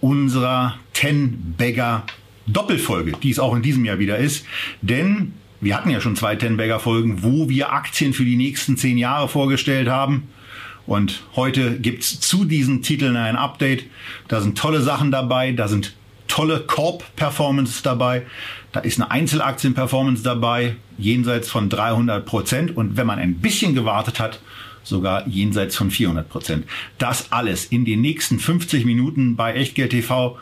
unserer Ten Bagger Doppelfolge, die es auch in diesem Jahr wieder ist. Denn wir hatten ja schon zwei Ten Bagger Folgen, wo wir Aktien für die nächsten zehn Jahre vorgestellt haben. Und heute gibt's zu diesen Titeln ein Update. Da sind tolle Sachen dabei, da sind tolle Korb-Performance dabei, da ist eine Einzelaktien-Performance dabei, jenseits von 300 Prozent. Und wenn man ein bisschen gewartet hat, sogar jenseits von 400 Prozent. Das alles in den nächsten 50 Minuten bei Echtgeld TV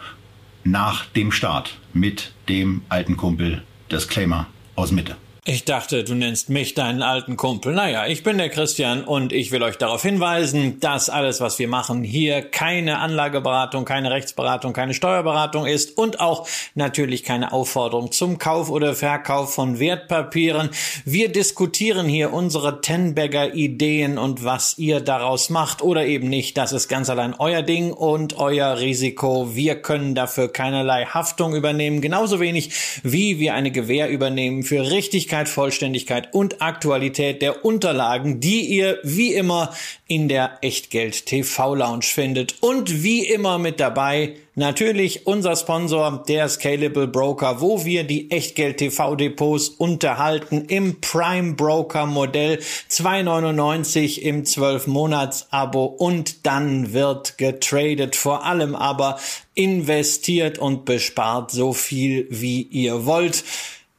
nach dem Start mit dem alten Kumpel Disclaimer aus Mitte. Ich dachte, du nennst mich deinen alten Kumpel. Naja, ich bin der Christian und ich will euch darauf hinweisen, dass alles, was wir machen, hier keine Anlageberatung, keine Rechtsberatung, keine Steuerberatung ist und auch natürlich keine Aufforderung zum Kauf oder Verkauf von Wertpapieren. Wir diskutieren hier unsere Tenbagger Ideen und was ihr daraus macht oder eben nicht. Das ist ganz allein euer Ding und euer Risiko. Wir können dafür keinerlei Haftung übernehmen, genauso wenig wie wir eine Gewähr übernehmen für Richtigkeit Richtigkeit, Vollständigkeit und Aktualität der Unterlagen, die ihr wie immer in der Echtgeld TV Lounge findet. Und wie immer mit dabei natürlich unser Sponsor, der Scalable Broker, wo wir die Echtgeld TV Depots unterhalten im Prime Broker Modell. 2,99 im 12 Monats Abo und dann wird getradet, vor allem aber investiert und bespart so viel wie ihr wollt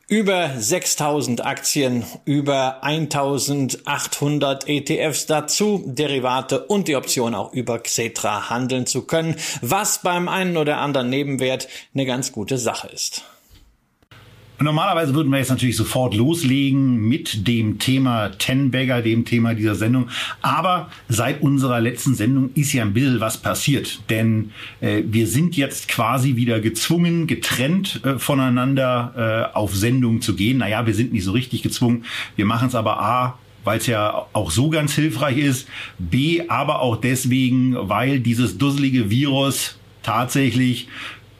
über 6000 Aktien, über 1800 ETFs dazu, Derivate und die Option auch über Xetra handeln zu können, was beim einen oder anderen Nebenwert eine ganz gute Sache ist. Normalerweise würden wir jetzt natürlich sofort loslegen mit dem Thema Ten Bagger, dem Thema dieser Sendung. Aber seit unserer letzten Sendung ist ja ein bisschen was passiert. Denn äh, wir sind jetzt quasi wieder gezwungen, getrennt äh, voneinander äh, auf Sendung zu gehen. Naja, wir sind nicht so richtig gezwungen. Wir machen es aber A, weil es ja auch so ganz hilfreich ist. B, aber auch deswegen, weil dieses dusselige Virus tatsächlich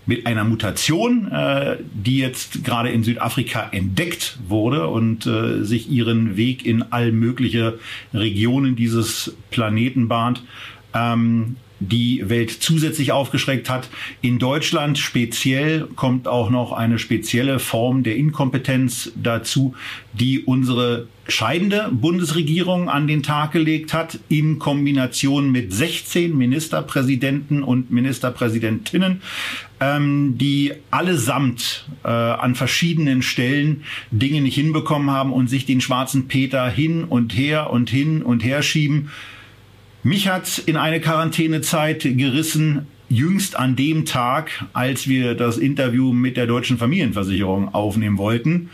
mit einer Mutation, äh, die jetzt gerade in Südafrika entdeckt wurde und äh, sich ihren Weg in all mögliche Regionen dieses Planeten bahnt. Ähm, die Welt zusätzlich aufgeschreckt hat. In Deutschland speziell kommt auch noch eine spezielle Form der Inkompetenz dazu, die unsere scheidende Bundesregierung an den Tag gelegt hat, in Kombination mit 16 Ministerpräsidenten und Ministerpräsidentinnen, ähm, die allesamt äh, an verschiedenen Stellen Dinge nicht hinbekommen haben und sich den schwarzen Peter hin und her und hin und her schieben. Mich hat in eine Quarantänezeit gerissen, jüngst an dem Tag, als wir das Interview mit der deutschen Familienversicherung aufnehmen wollten.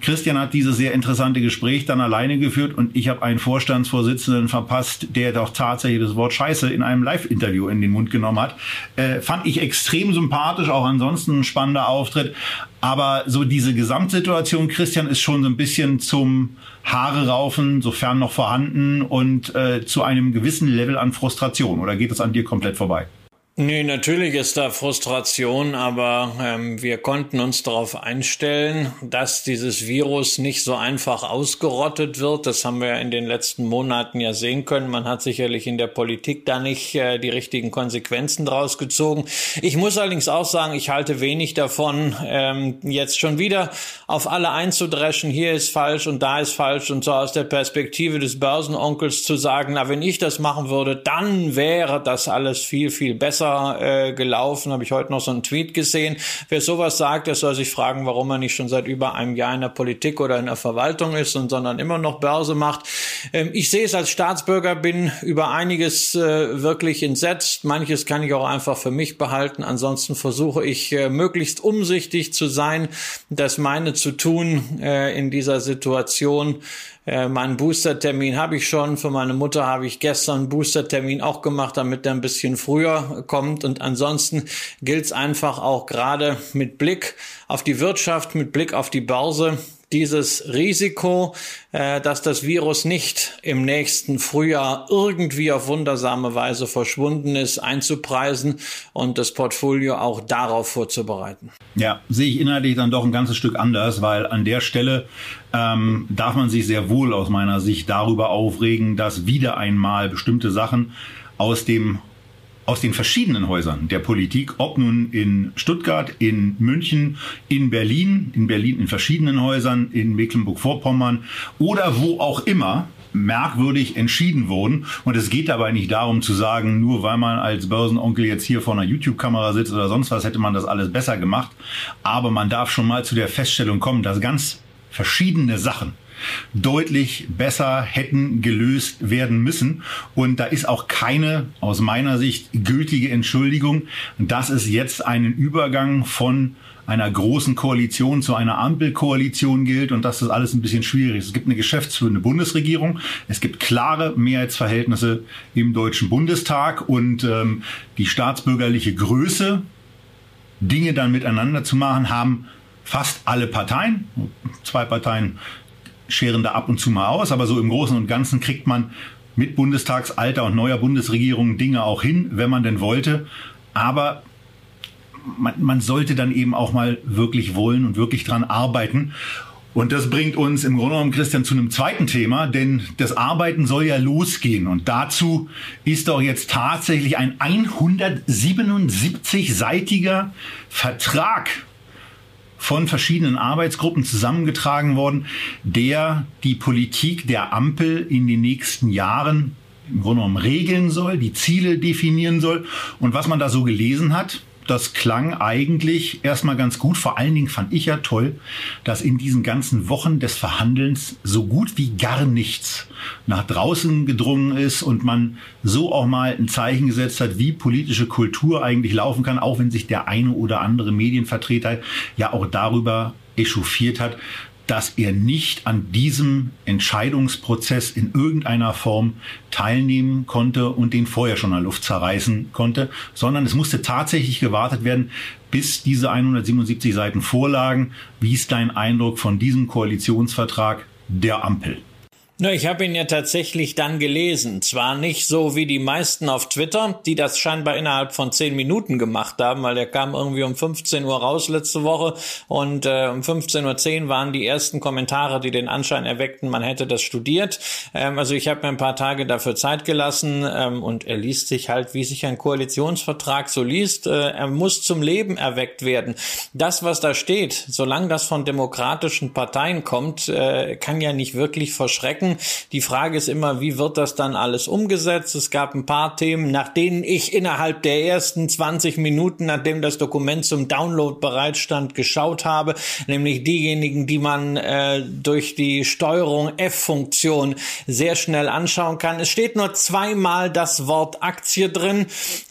Christian hat dieses sehr interessante Gespräch dann alleine geführt und ich habe einen Vorstandsvorsitzenden verpasst, der doch tatsächlich das Wort Scheiße in einem Live-Interview in den Mund genommen hat. Äh, fand ich extrem sympathisch, auch ansonsten ein spannender Auftritt. Aber so diese Gesamtsituation, Christian, ist schon so ein bisschen zum Haare raufen, sofern noch vorhanden und äh, zu einem gewissen Level an Frustration. Oder geht es an dir komplett vorbei? Nee, natürlich ist da Frustration, aber ähm, wir konnten uns darauf einstellen, dass dieses Virus nicht so einfach ausgerottet wird. Das haben wir in den letzten Monaten ja sehen können. Man hat sicherlich in der Politik da nicht äh, die richtigen Konsequenzen draus gezogen. Ich muss allerdings auch sagen, ich halte wenig davon, ähm, jetzt schon wieder auf alle einzudreschen. Hier ist falsch und da ist falsch und so aus der Perspektive des Börsenonkels zu sagen, na, wenn ich das machen würde, dann wäre das alles viel, viel besser besser äh, gelaufen, habe ich heute noch so einen Tweet gesehen. Wer sowas sagt, der soll sich fragen, warum er nicht schon seit über einem Jahr in der Politik oder in der Verwaltung ist und sondern immer noch Börse macht. Ähm, ich sehe es als Staatsbürger, bin über einiges äh, wirklich entsetzt. Manches kann ich auch einfach für mich behalten. Ansonsten versuche ich äh, möglichst umsichtig zu sein, das meine zu tun äh, in dieser Situation. Äh, meinen Boostertermin habe ich schon. Für meine Mutter habe ich gestern einen Boostertermin auch gemacht, damit er ein bisschen früher kommt kommt. Und ansonsten gilt es einfach auch gerade mit Blick auf die Wirtschaft, mit Blick auf die Börse, dieses Risiko, äh, dass das Virus nicht im nächsten Frühjahr irgendwie auf wundersame Weise verschwunden ist, einzupreisen und das Portfolio auch darauf vorzubereiten. Ja, sehe ich inhaltlich dann doch ein ganzes Stück anders, weil an der Stelle ähm, darf man sich sehr wohl aus meiner Sicht darüber aufregen, dass wieder einmal bestimmte Sachen aus dem aus den verschiedenen Häusern der Politik, ob nun in Stuttgart, in München, in Berlin, in Berlin in verschiedenen Häusern, in Mecklenburg-Vorpommern oder wo auch immer, merkwürdig entschieden wurden. Und es geht dabei nicht darum zu sagen, nur weil man als Börsenonkel jetzt hier vor einer YouTube-Kamera sitzt oder sonst was, hätte man das alles besser gemacht. Aber man darf schon mal zu der Feststellung kommen, dass ganz verschiedene Sachen deutlich besser hätten gelöst werden müssen. Und da ist auch keine, aus meiner Sicht, gültige Entschuldigung, dass es jetzt einen Übergang von einer großen Koalition zu einer Ampelkoalition gilt und dass das alles ein bisschen schwierig ist. Es gibt eine geschäftsführende Bundesregierung, es gibt klare Mehrheitsverhältnisse im Deutschen Bundestag und ähm, die staatsbürgerliche Größe, Dinge dann miteinander zu machen, haben fast alle Parteien, zwei Parteien scheren da ab und zu mal aus, aber so im Großen und Ganzen kriegt man mit Bundestagsalter und neuer Bundesregierung Dinge auch hin, wenn man denn wollte. Aber man, man sollte dann eben auch mal wirklich wollen und wirklich dran arbeiten. Und das bringt uns im Grunde genommen, Christian, zu einem zweiten Thema, denn das Arbeiten soll ja losgehen. Und dazu ist doch jetzt tatsächlich ein 177-seitiger Vertrag von verschiedenen Arbeitsgruppen zusammengetragen worden, der die Politik der Ampel in den nächsten Jahren im Grunde genommen regeln soll, die Ziele definieren soll. Und was man da so gelesen hat, das klang eigentlich erstmal ganz gut. Vor allen Dingen fand ich ja toll, dass in diesen ganzen Wochen des Verhandelns so gut wie gar nichts nach draußen gedrungen ist und man so auch mal ein Zeichen gesetzt hat, wie politische Kultur eigentlich laufen kann, auch wenn sich der eine oder andere Medienvertreter ja auch darüber echauffiert hat, dass er nicht an diesem Entscheidungsprozess in irgendeiner Form teilnehmen konnte und den vorher schon der Luft zerreißen konnte, sondern es musste tatsächlich gewartet werden, bis diese 177 Seiten vorlagen. Wie ist dein Eindruck von diesem Koalitionsvertrag der Ampel? Na, ich habe ihn ja tatsächlich dann gelesen. Zwar nicht so wie die meisten auf Twitter, die das scheinbar innerhalb von zehn Minuten gemacht haben, weil der kam irgendwie um 15 Uhr raus letzte Woche und äh, um 15.10 Uhr waren die ersten Kommentare, die den Anschein erweckten, man hätte das studiert. Ähm, also ich habe mir ein paar Tage dafür Zeit gelassen ähm, und er liest sich halt, wie sich ein Koalitionsvertrag so liest. Äh, er muss zum Leben erweckt werden. Das, was da steht, solange das von demokratischen Parteien kommt, äh, kann ja nicht wirklich verschrecken denken. Die Frage ist immer, wie wird das dann alles umgesetzt? Es gab ein paar Themen, nach denen ich innerhalb der ersten 20 Minuten, nachdem das Dokument zum Download bereitstand, geschaut habe, nämlich diejenigen, die man äh, durch die Steuerung F-Funktion sehr schnell anschauen kann. Es steht nur zweimal das Wort Aktie drin.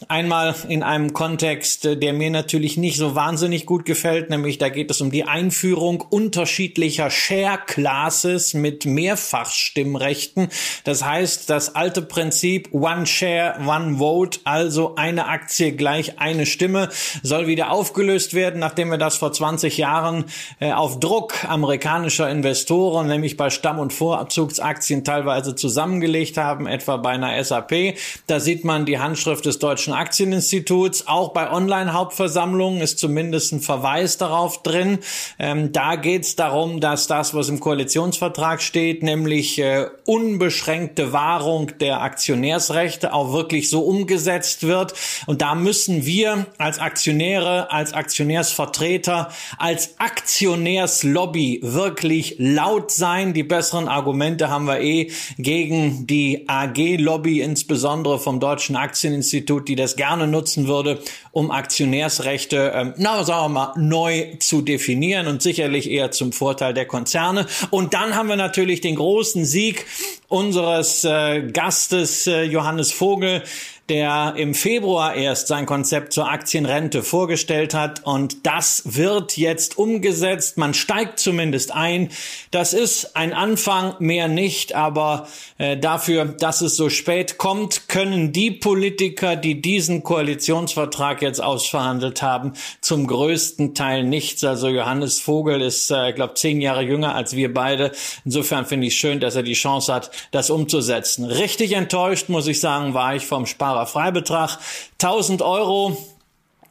Einmal in einem Kontext, äh, der mir natürlich nicht so wahnsinnig gut gefällt, nämlich da geht es um die Einführung unterschiedlicher Share Classes mit mehrfach Stimmrechten. Das heißt, das alte Prinzip One Share, One Vote, also eine Aktie gleich eine Stimme, soll wieder aufgelöst werden, nachdem wir das vor 20 Jahren äh, auf Druck amerikanischer Investoren, nämlich bei Stamm- und Vorzugsaktien teilweise zusammengelegt haben, etwa bei einer SAP. Da sieht man die Handschrift des Deutschen Aktieninstituts. Auch bei Online-Hauptversammlungen ist zumindest ein Verweis darauf drin. Ähm, da geht es darum, dass das, was im Koalitionsvertrag steht, nämlich äh, unbeschränkte Wahrung der Aktionärsrechte auch wirklich so umgesetzt wird. Und da müssen wir als Aktionäre, als Aktionärsvertreter, als Aktionärslobby wirklich laut sein. Die besseren Argumente haben wir eh gegen die AG-Lobby, insbesondere vom Deutschen Aktieninstitut, die das gerne nutzen würde, um Aktionärsrechte, ähm, na, sagen wir mal, neu zu definieren und sicherlich eher zum Vorteil der Konzerne. Und dann haben wir natürlich den großen Sieg unseres äh, Gastes äh, Johannes Vogel, der im Februar erst sein Konzept zur Aktienrente vorgestellt hat und das wird jetzt umgesetzt. Man steigt zumindest ein. Das ist ein Anfang, mehr nicht, aber äh, dafür, dass es so spät kommt, können die Politiker, die diesen Koalitionsvertrag jetzt ausverhandelt haben, zum größten Teil nichts. Also Johannes Vogel ist, äh, glaube zehn Jahre jünger als wir beide. Insofern finde ich schön, dass er die Chance hat, das umzusetzen. Richtig enttäuscht, muss ich sagen, war ich vom Spaß Freibetrag. 1000 Euro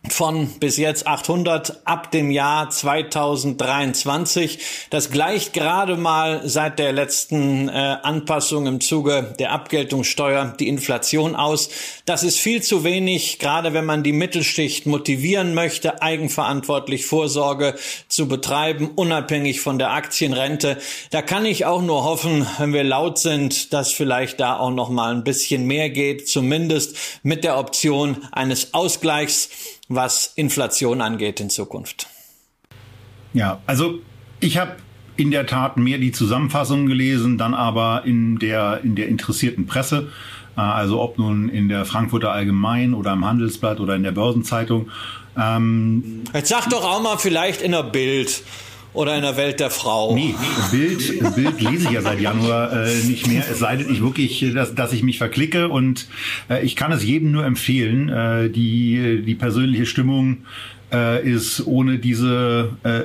von bis jetzt 800 ab dem Jahr 2023. Das gleicht gerade mal seit der letzten äh, Anpassung im Zuge der Abgeltungssteuer die Inflation aus. Das ist viel zu wenig, gerade wenn man die Mittelschicht motivieren möchte, eigenverantwortlich Vorsorge zu betreiben, unabhängig von der Aktienrente. Da kann ich auch nur hoffen, wenn wir laut sind, dass vielleicht da auch noch mal ein bisschen mehr geht, zumindest mit der Option eines Ausgleichs was Inflation angeht in Zukunft. Ja, also ich habe in der Tat mehr die Zusammenfassungen gelesen, dann aber in der, in der interessierten Presse. Äh, also ob nun in der Frankfurter Allgemein oder im Handelsblatt oder in der Börsenzeitung. Ähm, Jetzt sag doch auch mal vielleicht in der Bild oder in der Welt der Frau? Nee, Bild, Bild lese ich ja seit Januar äh, nicht mehr, es sei denn ich wirklich, dass, dass ich mich verklicke und äh, ich kann es jedem nur empfehlen. Äh, die, die persönliche Stimmung äh, ist ohne diese, äh,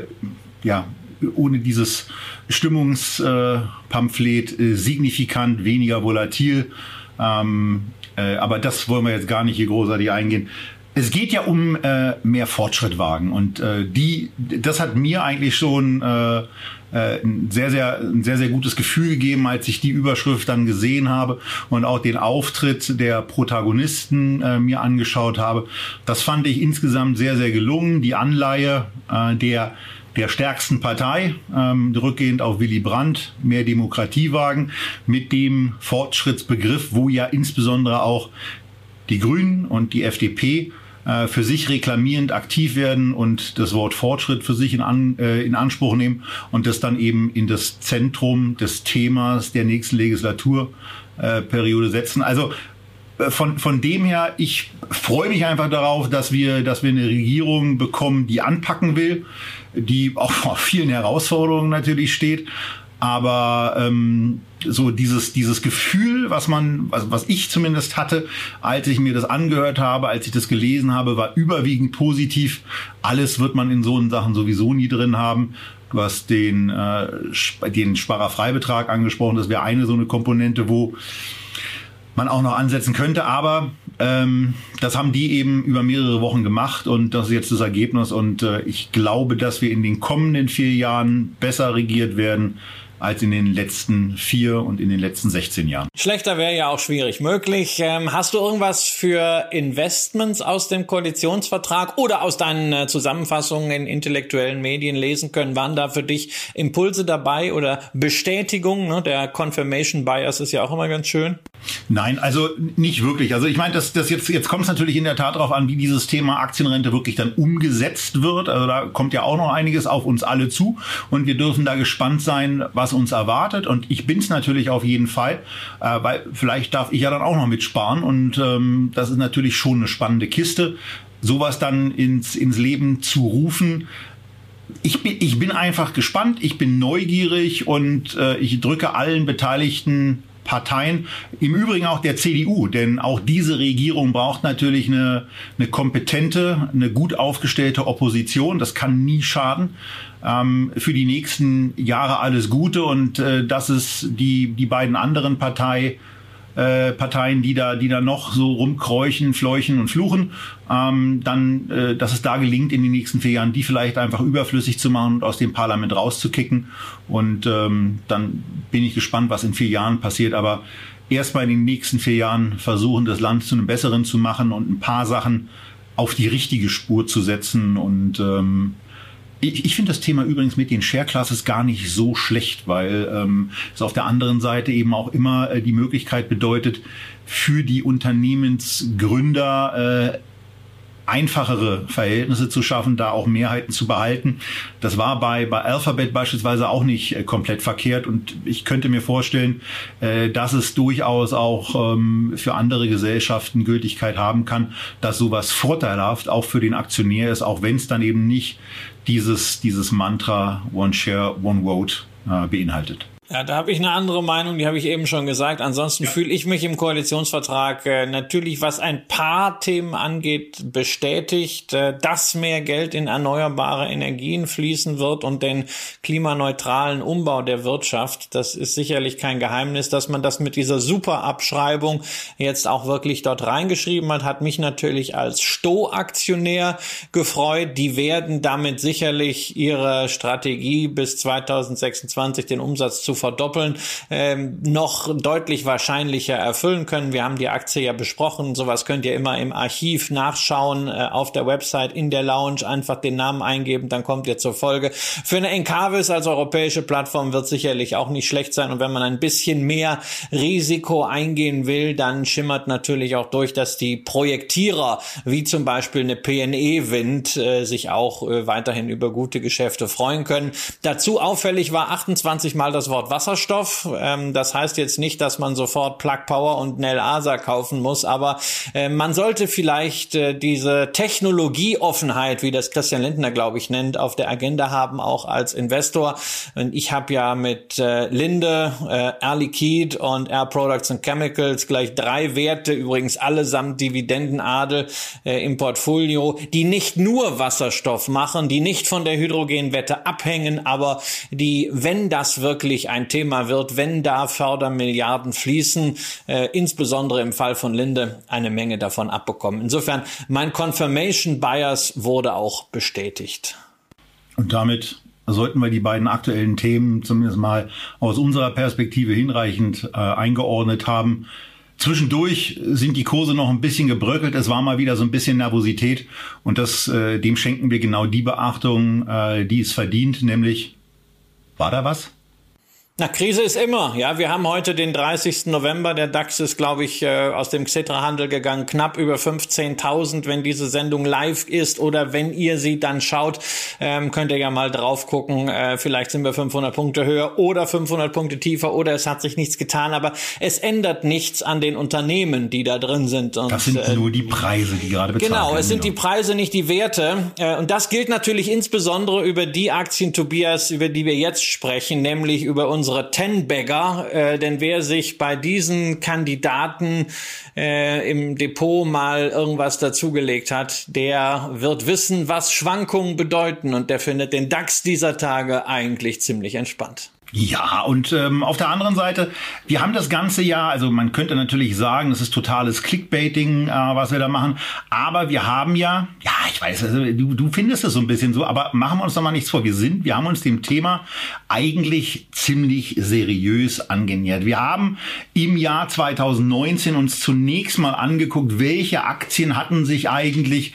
ja, ohne dieses Stimmungspamphlet äh, signifikant weniger volatil. Ähm, äh, aber das wollen wir jetzt gar nicht hier großartig eingehen. Es geht ja um äh, mehr Fortschritt wagen und äh, die, das hat mir eigentlich schon äh, äh, ein sehr, sehr, ein sehr, sehr gutes Gefühl gegeben, als ich die Überschrift dann gesehen habe und auch den Auftritt der Protagonisten äh, mir angeschaut habe. Das fand ich insgesamt sehr, sehr gelungen. Die Anleihe äh, der der stärksten Partei, ähm, rückgehend auf Willy Brandt, mehr Demokratie wagen, mit dem Fortschrittsbegriff, wo ja insbesondere auch die Grünen und die FDP äh, für sich reklamierend aktiv werden und das Wort Fortschritt für sich in, an, äh, in Anspruch nehmen und das dann eben in das Zentrum des Themas der nächsten Legislaturperiode äh, setzen. Also äh, von, von dem her, ich freue mich einfach darauf, dass wir, dass wir eine Regierung bekommen, die anpacken will, die auch vor vielen Herausforderungen natürlich steht, aber ähm, so dieses dieses Gefühl, was man, was, was ich zumindest hatte, als ich mir das angehört habe, als ich das gelesen habe, war überwiegend positiv. Alles wird man in so Sachen sowieso nie drin haben. Du hast den äh, den Sparerfreibetrag angesprochen. Das wäre eine so eine Komponente, wo man auch noch ansetzen könnte. Aber ähm, das haben die eben über mehrere Wochen gemacht und das ist jetzt das Ergebnis. Und äh, ich glaube, dass wir in den kommenden vier Jahren besser regiert werden als in den letzten vier und in den letzten 16 Jahren. Schlechter wäre ja auch schwierig möglich. Ähm, hast du irgendwas für Investments aus dem Koalitionsvertrag oder aus deinen äh, Zusammenfassungen in intellektuellen Medien lesen können? Waren da für dich Impulse dabei oder Bestätigung? Ne? Der Confirmation Bias ist ja auch immer ganz schön. Nein, also nicht wirklich. Also ich meine, das, das jetzt, jetzt kommt es natürlich in der Tat darauf an, wie dieses Thema Aktienrente wirklich dann umgesetzt wird. Also da kommt ja auch noch einiges auf uns alle zu und wir dürfen da gespannt sein, was uns erwartet. Und ich bin es natürlich auf jeden Fall, äh, weil vielleicht darf ich ja dann auch noch mitsparen und ähm, das ist natürlich schon eine spannende Kiste. Sowas dann ins, ins Leben zu rufen, ich bin, ich bin einfach gespannt, ich bin neugierig und äh, ich drücke allen Beteiligten Parteien, im Übrigen auch der CDU, denn auch diese Regierung braucht natürlich eine, eine kompetente, eine gut aufgestellte Opposition. Das kann nie schaden. Ähm, für die nächsten Jahre alles Gute und äh, das ist die, die beiden anderen Partei, äh, Parteien, die da, die da noch so rumkräuchen, fleuchen und fluchen, ähm, dann, äh, dass es da gelingt, in den nächsten vier Jahren die vielleicht einfach überflüssig zu machen und aus dem Parlament rauszukicken. Und ähm, dann bin ich gespannt, was in vier Jahren passiert. Aber erstmal in den nächsten vier Jahren versuchen, das Land zu einem besseren zu machen und ein paar Sachen auf die richtige Spur zu setzen und ähm, ich, ich finde das Thema übrigens mit den Share Classes gar nicht so schlecht, weil ähm, es auf der anderen Seite eben auch immer äh, die Möglichkeit bedeutet, für die Unternehmensgründer äh, einfachere Verhältnisse zu schaffen, da auch Mehrheiten zu behalten. Das war bei, bei Alphabet beispielsweise auch nicht äh, komplett verkehrt und ich könnte mir vorstellen, äh, dass es durchaus auch ähm, für andere Gesellschaften Gültigkeit haben kann, dass sowas vorteilhaft auch für den Aktionär ist, auch wenn es dann eben nicht dieses, dieses Mantra One Share, One Vote äh, beinhaltet. Ja, da habe ich eine andere Meinung, die habe ich eben schon gesagt. Ansonsten ja. fühle ich mich im Koalitionsvertrag äh, natürlich, was ein paar Themen angeht, bestätigt, äh, dass mehr Geld in erneuerbare Energien fließen wird und den klimaneutralen Umbau der Wirtschaft. Das ist sicherlich kein Geheimnis, dass man das mit dieser Superabschreibung jetzt auch wirklich dort reingeschrieben hat, hat mich natürlich als Sto-Aktionär gefreut. Die werden damit sicherlich ihre Strategie bis 2026 den Umsatz zu verdoppeln, ähm, noch deutlich wahrscheinlicher erfüllen können. Wir haben die Aktie ja besprochen. Sowas könnt ihr immer im Archiv nachschauen, äh, auf der Website, in der Lounge, einfach den Namen eingeben, dann kommt ihr zur Folge. Für eine Encarvis als europäische Plattform wird sicherlich auch nicht schlecht sein. Und wenn man ein bisschen mehr Risiko eingehen will, dann schimmert natürlich auch durch, dass die Projektierer, wie zum Beispiel eine PNE Wind, äh, sich auch äh, weiterhin über gute Geschäfte freuen können. Dazu auffällig war 28 Mal das Wort Wasserstoff. Ähm, das heißt jetzt nicht, dass man sofort Plug Power und Nel Asa kaufen muss, aber äh, man sollte vielleicht äh, diese Technologieoffenheit, wie das Christian Lindner, glaube ich, nennt, auf der Agenda haben, auch als Investor. Und ich habe ja mit äh, Linde, äh, Air Liquide und Air Products and Chemicals gleich drei Werte, übrigens allesamt Dividendenadel äh, im Portfolio, die nicht nur Wasserstoff machen, die nicht von der Hydrogenwette abhängen, aber die, wenn das wirklich ein Thema wird, wenn da Fördermilliarden fließen, äh, insbesondere im Fall von Linde, eine Menge davon abbekommen. Insofern, mein Confirmation Bias wurde auch bestätigt. Und damit sollten wir die beiden aktuellen Themen zumindest mal aus unserer Perspektive hinreichend äh, eingeordnet haben. Zwischendurch sind die Kurse noch ein bisschen gebröckelt. Es war mal wieder so ein bisschen Nervosität und das, äh, dem schenken wir genau die Beachtung, äh, die es verdient, nämlich war da was? Na, Krise ist immer. Ja, wir haben heute den 30. November. Der DAX ist, glaube ich, äh, aus dem Xetra-Handel gegangen, knapp über 15.000. Wenn diese Sendung live ist oder wenn ihr sie dann schaut, ähm, könnt ihr ja mal drauf gucken. Äh, vielleicht sind wir 500 Punkte höher oder 500 Punkte tiefer oder es hat sich nichts getan. Aber es ändert nichts an den Unternehmen, die da drin sind. Und, das sind äh, nur die Preise, die gerade bezahlt genau, werden. Genau, es sind die Preise, nicht die Werte. Äh, und das gilt natürlich insbesondere über die Aktien, Tobias, über die wir jetzt sprechen, nämlich über unsere unsere Ten-Bagger, äh, denn wer sich bei diesen Kandidaten äh, im Depot mal irgendwas dazugelegt hat, der wird wissen, was Schwankungen bedeuten und der findet den DAX dieser Tage eigentlich ziemlich entspannt. Ja, und ähm, auf der anderen Seite, wir haben das ganze Jahr, also man könnte natürlich sagen, es ist totales Clickbaiting, äh, was wir da machen, aber wir haben ja, ja, ich weiß, also, du, du findest es so ein bisschen so, aber machen wir uns doch mal nichts vor. Wir sind, wir haben uns dem Thema eigentlich ziemlich seriös angenähert. Wir haben im Jahr 2019 uns zunächst mal angeguckt, welche Aktien hatten sich eigentlich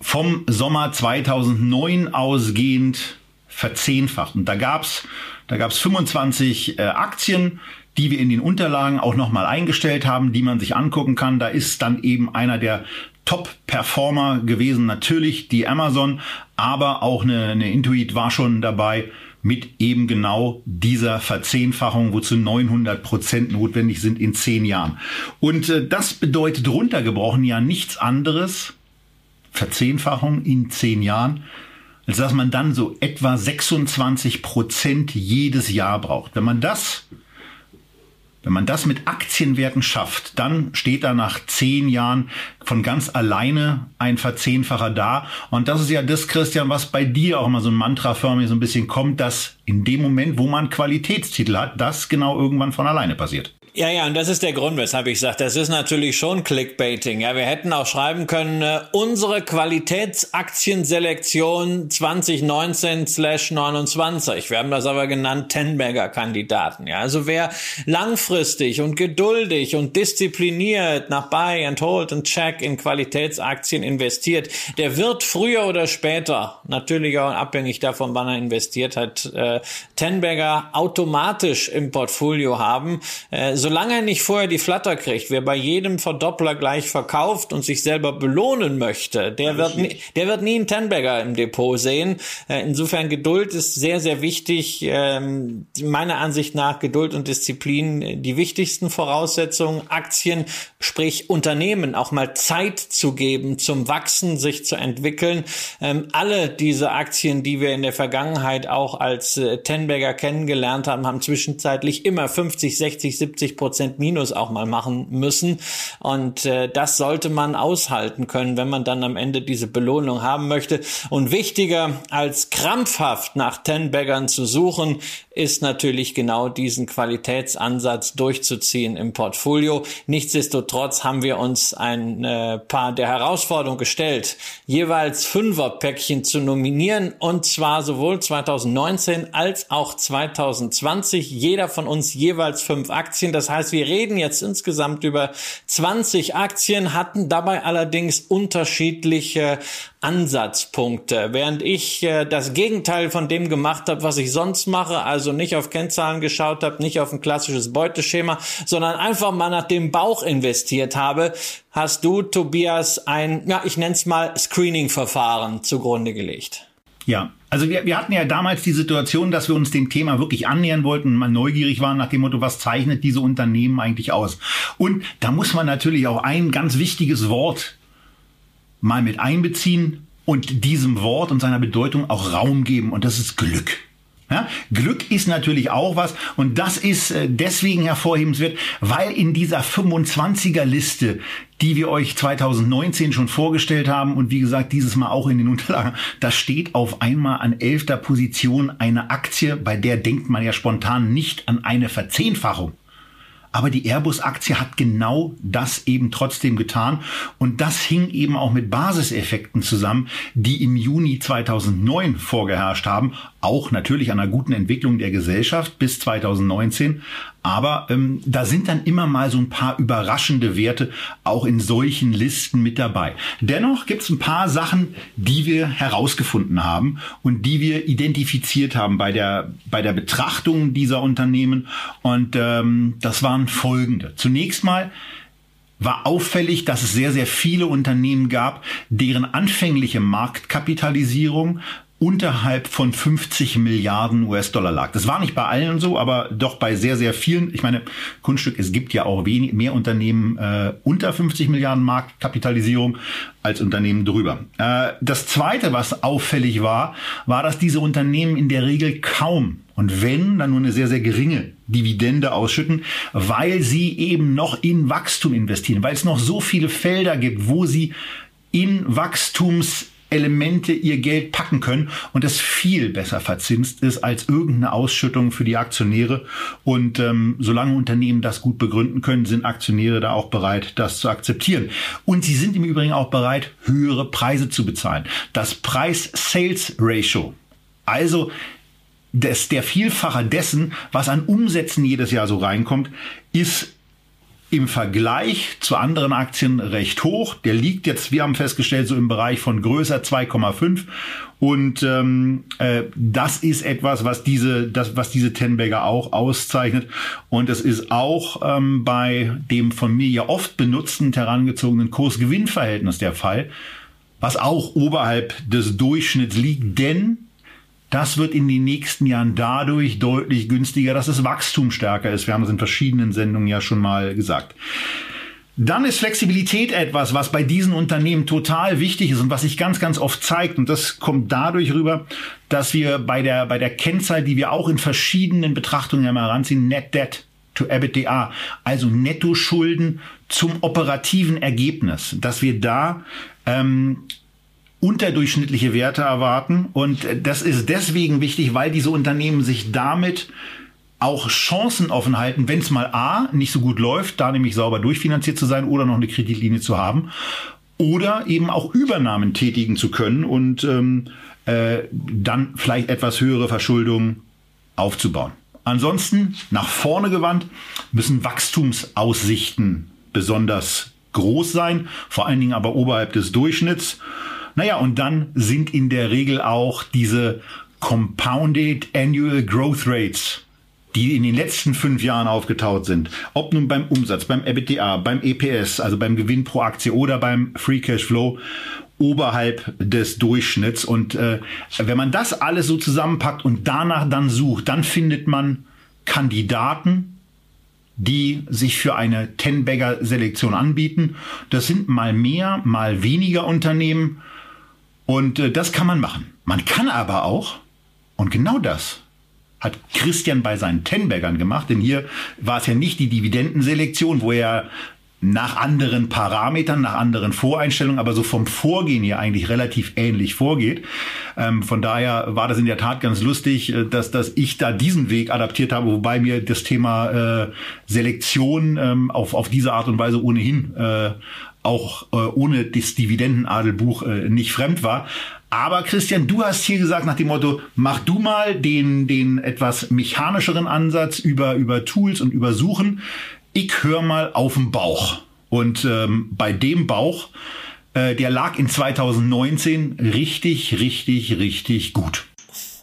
vom Sommer 2009 ausgehend verzehnfacht. Und da gab's da gab es 25 äh, Aktien, die wir in den Unterlagen auch nochmal eingestellt haben, die man sich angucken kann. Da ist dann eben einer der Top-Performer gewesen, natürlich die Amazon, aber auch eine, eine Intuit war schon dabei mit eben genau dieser Verzehnfachung, wozu 900 Prozent notwendig sind in zehn Jahren. Und äh, das bedeutet runtergebrochen ja nichts anderes, Verzehnfachung in zehn Jahren, als dass man dann so etwa 26 Prozent jedes Jahr braucht. Wenn man das, wenn man das mit Aktienwerten schafft, dann steht da nach zehn Jahren von ganz alleine ein Verzehnfacher da. Und das ist ja das, Christian, was bei dir auch immer so ein Mantra-förmig so ein bisschen kommt, dass in dem Moment, wo man Qualitätstitel hat, das genau irgendwann von alleine passiert. Ja, ja, und das ist der Grund, weshalb ich sage, das ist natürlich schon Clickbaiting. Ja, wir hätten auch schreiben können, äh, unsere Qualitätsaktienselektion 2019/29. Wir haben das aber genannt Tenberger Kandidaten. Ja, also wer langfristig und geduldig und diszipliniert nach Buy and Hold and Check in Qualitätsaktien investiert, der wird früher oder später, natürlich auch abhängig davon, wann er investiert hat, äh, Tenberger automatisch im Portfolio haben. Äh, solange er nicht vorher die Flatter kriegt, wer bei jedem Verdoppler gleich verkauft und sich selber belohnen möchte, der wird, nie, der wird nie einen Tenbagger im Depot sehen. Äh, insofern Geduld ist sehr, sehr wichtig. Ähm, meiner Ansicht nach Geduld und Disziplin die wichtigsten Voraussetzungen. Aktien, sprich Unternehmen, auch mal Zeit zu geben zum Wachsen, sich zu entwickeln. Ähm, alle diese Aktien, die wir in der Vergangenheit auch als äh, Tenbagger kennengelernt haben, haben zwischenzeitlich immer 50, 60, 70 Prozent Minus auch mal machen müssen. Und äh, das sollte man aushalten können, wenn man dann am Ende diese Belohnung haben möchte. Und wichtiger als krampfhaft nach Tenbaggern zu suchen, ist natürlich genau diesen Qualitätsansatz durchzuziehen im Portfolio. Nichtsdestotrotz haben wir uns ein äh, paar der Herausforderungen gestellt, jeweils Fünferpäckchen zu nominieren und zwar sowohl 2019 als auch 2020. Jeder von uns jeweils fünf Aktien. Das heißt, wir reden jetzt insgesamt über 20 Aktien, hatten dabei allerdings unterschiedliche Ansatzpunkte. Während ich äh, das Gegenteil von dem gemacht habe, was ich sonst mache, also nicht auf Kennzahlen geschaut habe, nicht auf ein klassisches Beuteschema, sondern einfach mal nach dem Bauch investiert habe, hast du, Tobias, ein, ja, ich nenne es mal Screening-Verfahren zugrunde gelegt. Ja, also wir, wir hatten ja damals die Situation, dass wir uns dem Thema wirklich annähern wollten und mal neugierig waren nach dem Motto, was zeichnet diese Unternehmen eigentlich aus? Und da muss man natürlich auch ein ganz wichtiges Wort mal mit einbeziehen und diesem Wort und seiner Bedeutung auch Raum geben. Und das ist Glück. Ja, Glück ist natürlich auch was und das ist äh, deswegen hervorhebenswert, weil in dieser 25er Liste, die wir euch 2019 schon vorgestellt haben und wie gesagt dieses Mal auch in den Unterlagen, da steht auf einmal an elfter Position eine Aktie, bei der denkt man ja spontan nicht an eine Verzehnfachung. Aber die Airbus-Aktie hat genau das eben trotzdem getan. Und das hing eben auch mit Basiseffekten zusammen, die im Juni 2009 vorgeherrscht haben. Auch natürlich an einer guten Entwicklung der Gesellschaft bis 2019. Aber ähm, da sind dann immer mal so ein paar überraschende Werte auch in solchen Listen mit dabei. Dennoch gibt es ein paar Sachen, die wir herausgefunden haben und die wir identifiziert haben bei der, bei der Betrachtung dieser Unternehmen. Und ähm, das waren folgende. Zunächst mal war auffällig, dass es sehr, sehr viele Unternehmen gab, deren anfängliche Marktkapitalisierung unterhalb von 50 Milliarden US-Dollar lag. Das war nicht bei allen so, aber doch bei sehr, sehr vielen. Ich meine, Kunststück, es gibt ja auch wenig, mehr Unternehmen äh, unter 50 Milliarden Marktkapitalisierung als Unternehmen drüber. Äh, das Zweite, was auffällig war, war, dass diese Unternehmen in der Regel kaum und wenn, dann nur eine sehr, sehr geringe Dividende ausschütten, weil sie eben noch in Wachstum investieren, weil es noch so viele Felder gibt, wo sie in Wachstums Elemente ihr Geld packen können und das viel besser verzinst ist als irgendeine Ausschüttung für die Aktionäre. Und ähm, solange Unternehmen das gut begründen können, sind Aktionäre da auch bereit, das zu akzeptieren. Und sie sind im Übrigen auch bereit, höhere Preise zu bezahlen. Das Preis-Sales-Ratio, also des, der Vielfacher dessen, was an Umsätzen jedes Jahr so reinkommt, ist im Vergleich zu anderen Aktien recht hoch. Der liegt jetzt, wir haben festgestellt, so im Bereich von größer 2,5. Und ähm, äh, das ist etwas, was diese, das, was diese Tenbagger auch auszeichnet. Und es ist auch ähm, bei dem von mir ja oft benutzten herangezogenen Kurs-Gewinn-Verhältnis der Fall, was auch oberhalb des Durchschnitts liegt, denn das wird in den nächsten Jahren dadurch deutlich günstiger, dass das Wachstum stärker ist. Wir haben das in verschiedenen Sendungen ja schon mal gesagt. Dann ist Flexibilität etwas, was bei diesen Unternehmen total wichtig ist und was sich ganz, ganz oft zeigt. Und das kommt dadurch rüber, dass wir bei der, bei der Kennzahl, die wir auch in verschiedenen Betrachtungen einmal heranziehen, Net Debt to EBITDA, also Nettoschulden zum operativen Ergebnis, dass wir da ähm, unterdurchschnittliche Werte erwarten. Und das ist deswegen wichtig, weil diese Unternehmen sich damit auch Chancen offen halten, wenn es mal A nicht so gut läuft, da nämlich sauber durchfinanziert zu sein oder noch eine Kreditlinie zu haben oder eben auch Übernahmen tätigen zu können und ähm, äh, dann vielleicht etwas höhere Verschuldung aufzubauen. Ansonsten nach vorne gewandt müssen Wachstumsaussichten besonders groß sein, vor allen Dingen aber oberhalb des Durchschnitts. Naja, und dann sind in der Regel auch diese Compounded Annual Growth Rates die in den letzten fünf Jahren aufgetaut sind, ob nun beim Umsatz, beim EBITDA, beim EPS, also beim Gewinn pro Aktie oder beim Free Cash Flow, oberhalb des Durchschnitts. Und äh, wenn man das alles so zusammenpackt und danach dann sucht, dann findet man Kandidaten, die sich für eine Ten-Bagger-Selektion anbieten. Das sind mal mehr, mal weniger Unternehmen. Und äh, das kann man machen. Man kann aber auch, und genau das hat Christian bei seinen Tenbaggern gemacht, denn hier war es ja nicht die Dividendenselektion, wo er nach anderen Parametern, nach anderen Voreinstellungen, aber so vom Vorgehen hier eigentlich relativ ähnlich vorgeht. Ähm, von daher war das in der Tat ganz lustig, äh, dass, dass ich da diesen Weg adaptiert habe, wobei mir das Thema äh, Selektion ähm, auf, auf diese Art und Weise ohnehin äh, auch äh, ohne das Dividendenadelbuch äh, nicht fremd war. Aber Christian, du hast hier gesagt nach dem Motto, mach du mal den, den etwas mechanischeren Ansatz über, über Tools und über Suchen. Ich höre mal auf den Bauch. Und ähm, bei dem Bauch, äh, der lag in 2019 richtig, richtig, richtig gut.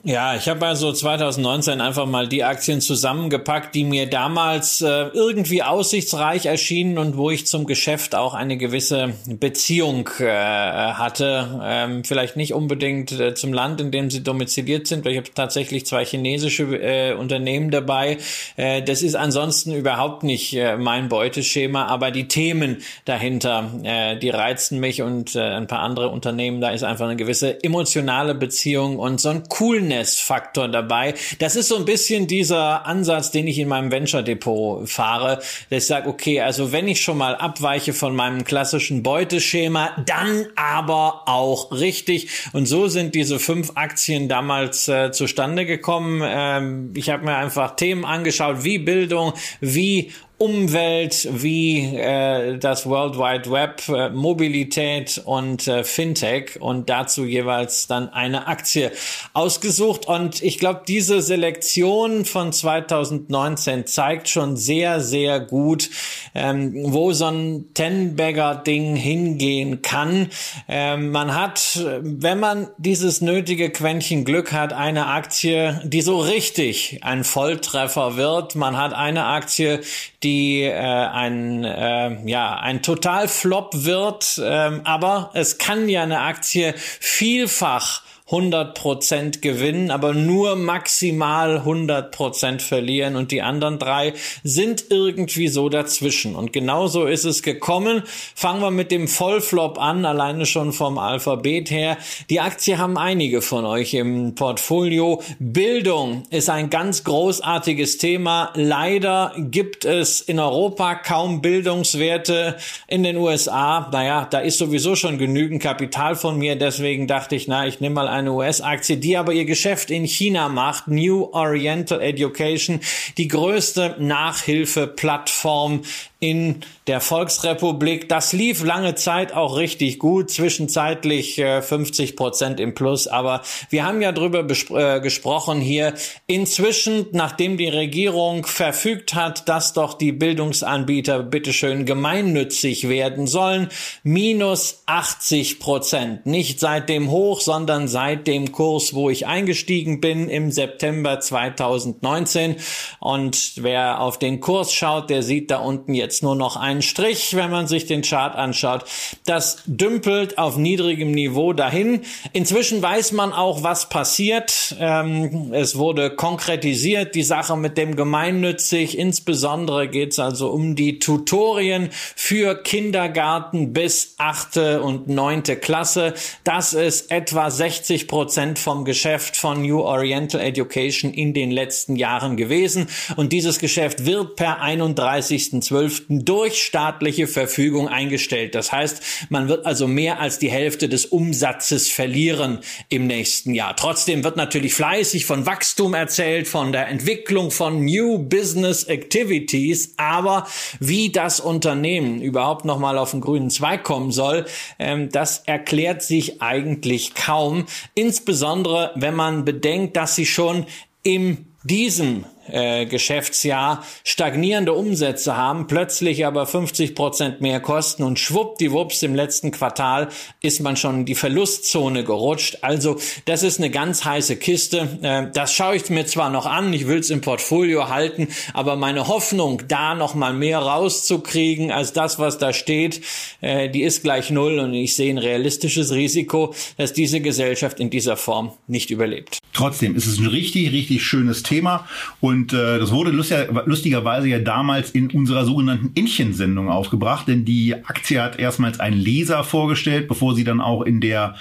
Ja, ich habe also 2019 einfach mal die Aktien zusammengepackt, die mir damals äh, irgendwie aussichtsreich erschienen und wo ich zum Geschäft auch eine gewisse Beziehung äh, hatte. Ähm, vielleicht nicht unbedingt äh, zum Land, in dem sie domiziliert sind, weil ich habe tatsächlich zwei chinesische äh, Unternehmen dabei. Äh, das ist ansonsten überhaupt nicht äh, mein Beuteschema, aber die Themen dahinter, äh, die reizen mich und äh, ein paar andere Unternehmen, da ist einfach eine gewisse emotionale Beziehung und so ein coolen Coolness-Faktor dabei. Das ist so ein bisschen dieser Ansatz, den ich in meinem Venture-Depot fahre. Dass ich sage, okay, also wenn ich schon mal abweiche von meinem klassischen Beuteschema, dann aber auch richtig. Und so sind diese fünf Aktien damals äh, zustande gekommen. Ähm, ich habe mir einfach Themen angeschaut, wie Bildung, wie Umwelt wie äh, das World Wide Web, äh, Mobilität und äh, Fintech und dazu jeweils dann eine Aktie ausgesucht. Und ich glaube, diese Selektion von 2019 zeigt schon sehr, sehr gut, ähm, wo so ein Ten-Bagger-Ding hingehen kann. Ähm, man hat, wenn man dieses nötige Quäntchen Glück hat, eine Aktie, die so richtig ein Volltreffer wird. Man hat eine Aktie, die äh, ein äh, ja ein Totalflop wird, ähm, aber es kann ja eine Aktie vielfach 100% gewinnen, aber nur maximal 100% verlieren und die anderen drei sind irgendwie so dazwischen. Und genauso ist es gekommen. Fangen wir mit dem Vollflop an, alleine schon vom Alphabet her. Die Aktie haben einige von euch im Portfolio. Bildung ist ein ganz großartiges Thema. Leider gibt es in Europa kaum Bildungswerte. In den USA, naja, da ist sowieso schon genügend Kapital von mir. Deswegen dachte ich, na, ich nehme mal ein eine US-Aktie, die aber ihr Geschäft in China macht. New Oriental Education, die größte Nachhilfeplattform in der Volksrepublik. Das lief lange Zeit auch richtig gut, zwischenzeitlich äh, 50 Prozent im Plus. Aber wir haben ja drüber äh, gesprochen hier. Inzwischen, nachdem die Regierung verfügt hat, dass doch die Bildungsanbieter bitteschön gemeinnützig werden sollen, minus 80 Prozent. Nicht seit dem Hoch, sondern seit dem Kurs, wo ich eingestiegen bin im September 2019. Und wer auf den Kurs schaut, der sieht da unten jetzt jetzt nur noch einen Strich, wenn man sich den Chart anschaut. Das dümpelt auf niedrigem Niveau dahin. Inzwischen weiß man auch, was passiert. Ähm, es wurde konkretisiert, die Sache mit dem gemeinnützig. Insbesondere geht es also um die Tutorien für Kindergarten bis achte und neunte Klasse. Das ist etwa 60 Prozent vom Geschäft von New Oriental Education in den letzten Jahren gewesen. Und dieses Geschäft wird per 31.12 durch staatliche Verfügung eingestellt. Das heißt, man wird also mehr als die Hälfte des Umsatzes verlieren im nächsten Jahr. Trotzdem wird natürlich fleißig von Wachstum erzählt, von der Entwicklung von New Business Activities, aber wie das Unternehmen überhaupt noch mal auf den grünen Zweig kommen soll, ähm, das erklärt sich eigentlich kaum. Insbesondere, wenn man bedenkt, dass sie schon in diesem äh, Geschäftsjahr stagnierende Umsätze haben, plötzlich aber 50 Prozent mehr kosten und schwuppdiwupps im letzten Quartal ist man schon in die Verlustzone gerutscht. Also das ist eine ganz heiße Kiste. Äh, das schaue ich mir zwar noch an, ich will es im Portfolio halten, aber meine Hoffnung, da noch mal mehr rauszukriegen als das, was da steht, äh, die ist gleich null und ich sehe ein realistisches Risiko, dass diese Gesellschaft in dieser Form nicht überlebt. Trotzdem ist es ein richtig, richtig schönes Thema und äh, das wurde lustiger, lustigerweise ja damals in unserer sogenannten Inchen-Sendung aufgebracht, denn die Aktie hat erstmals einen Leser vorgestellt, bevor sie dann auch in der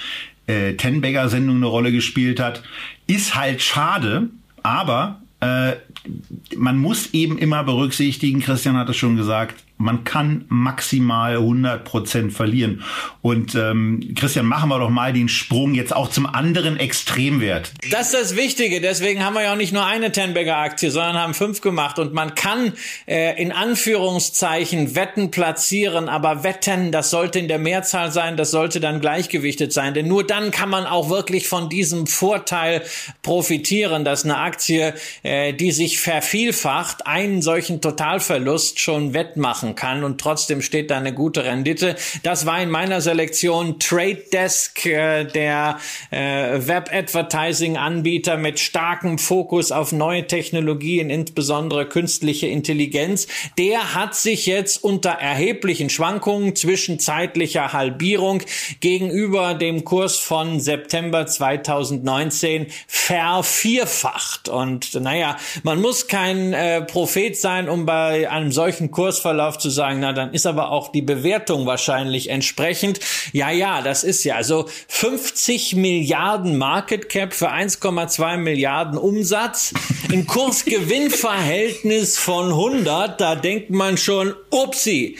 äh, Tenbagger-Sendung eine Rolle gespielt hat. Ist halt schade, aber äh, man muss eben immer berücksichtigen, Christian hat es schon gesagt, man kann maximal 100 Prozent verlieren. Und ähm, Christian, machen wir doch mal den Sprung jetzt auch zum anderen Extremwert. Das ist das Wichtige. Deswegen haben wir ja auch nicht nur eine Tenberger Aktie, sondern haben fünf gemacht. Und man kann äh, in Anführungszeichen Wetten platzieren, aber Wetten, das sollte in der Mehrzahl sein, das sollte dann gleichgewichtet sein. Denn nur dann kann man auch wirklich von diesem Vorteil profitieren, dass eine Aktie, äh, die sich vervielfacht, einen solchen Totalverlust schon wettmachen machen kann und trotzdem steht da eine gute Rendite. Das war in meiner Selektion Trade Desk, äh, der äh, Web-Advertising-Anbieter mit starkem Fokus auf neue Technologien, insbesondere künstliche Intelligenz. Der hat sich jetzt unter erheblichen Schwankungen zwischenzeitlicher Halbierung gegenüber dem Kurs von September 2019 vervierfacht. Und naja, man muss kein äh, Prophet sein, um bei einem solchen Kursverlauf zu sagen, na, dann ist aber auch die Bewertung wahrscheinlich entsprechend. Ja, ja, das ist ja. Also 50 Milliarden Market Cap für 1,2 Milliarden Umsatz. Ein Kursgewinnverhältnis von 100, da denkt man schon, upsi.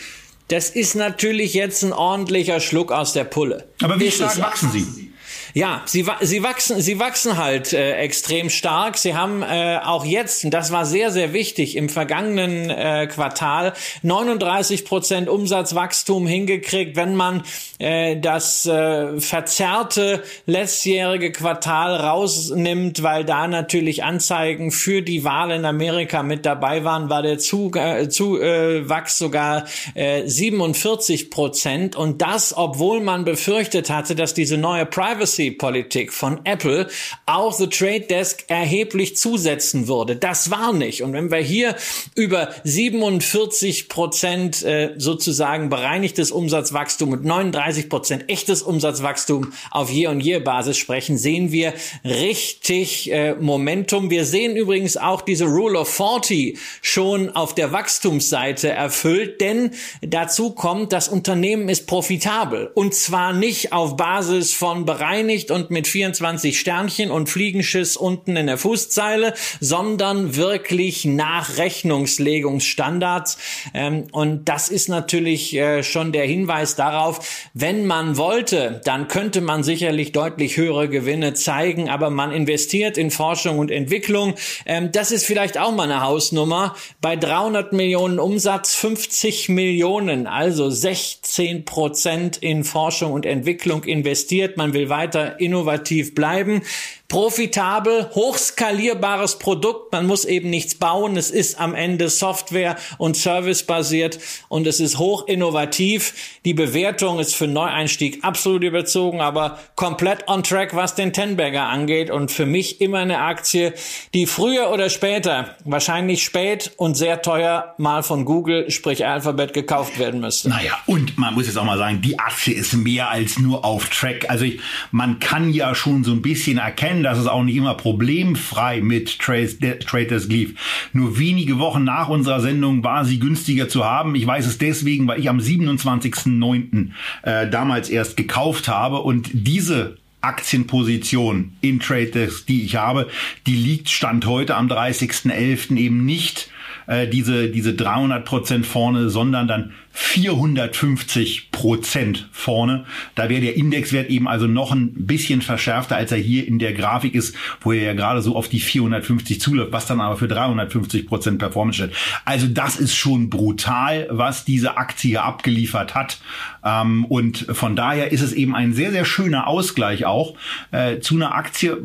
Das ist natürlich jetzt ein ordentlicher Schluck aus der Pulle. Aber wie stark wachsen Sie? Ja, sie, sie wachsen, sie wachsen halt äh, extrem stark. Sie haben äh, auch jetzt, und das war sehr, sehr wichtig, im vergangenen äh, Quartal 39 Prozent Umsatzwachstum hingekriegt. Wenn man äh, das äh, verzerrte letztjährige Quartal rausnimmt, weil da natürlich Anzeigen für die Wahl in Amerika mit dabei waren, war der Zuwachs äh, zu, äh, sogar äh, 47 Prozent. Und das, obwohl man befürchtet hatte, dass diese neue Privacy Privacy-Politik von Apple auch The Trade Desk erheblich zusetzen würde. Das war nicht. Und wenn wir hier über 47 Prozent äh, sozusagen bereinigtes Umsatzwachstum und 39 Prozent echtes Umsatzwachstum auf Year- und Year-Basis sprechen, sehen wir richtig äh, Momentum. Wir sehen übrigens auch diese Rule of 40 schon auf der Wachstumsseite erfüllt, denn dazu kommt, das Unternehmen ist profitabel und zwar nicht auf Basis von bereinigt und mit 24 Sternchen und Fliegenschiss unten in der Fußzeile, sondern wirklich nach Rechnungslegungsstandards. Ähm, und das ist natürlich äh, schon der Hinweis darauf, wenn man wollte, dann könnte man sicherlich deutlich höhere Gewinne zeigen, aber man investiert in Forschung und Entwicklung. Ähm, das ist vielleicht auch mal eine Hausnummer. Bei 300 Millionen Umsatz 50 Millionen, also 16 Prozent in Forschung und Entwicklung investiert. Man will weiter weiter innovativ bleiben profitabel, hochskalierbares Produkt. Man muss eben nichts bauen. Es ist am Ende Software und Service basiert und es ist hoch innovativ. Die Bewertung ist für Neueinstieg absolut überzogen, aber komplett on track, was den Tenberger angeht und für mich immer eine Aktie, die früher oder später, wahrscheinlich spät und sehr teuer mal von Google, sprich Alphabet gekauft werden müsste. Naja, und man muss jetzt auch mal sagen, die Aktie ist mehr als nur auf Track. Also ich, man kann ja schon so ein bisschen erkennen, erkennen, dass es auch nicht immer problemfrei mit Traders lief. Nur wenige Wochen nach unserer Sendung war sie günstiger zu haben. Ich weiß es deswegen, weil ich am 27.09. Äh, damals erst gekauft habe und diese Aktienposition in Traders, die ich habe, die liegt Stand heute am 30.11. eben nicht äh, diese, diese 300 Prozent vorne, sondern dann 450 Prozent vorne. Da wäre der Indexwert eben also noch ein bisschen verschärfter, als er hier in der Grafik ist, wo er ja gerade so auf die 450 zuläuft, was dann aber für 350 Prozent Performance steht. Also das ist schon brutal, was diese Aktie hier abgeliefert hat. Ähm, und von daher ist es eben ein sehr, sehr schöner Ausgleich auch äh, zu einer Aktie.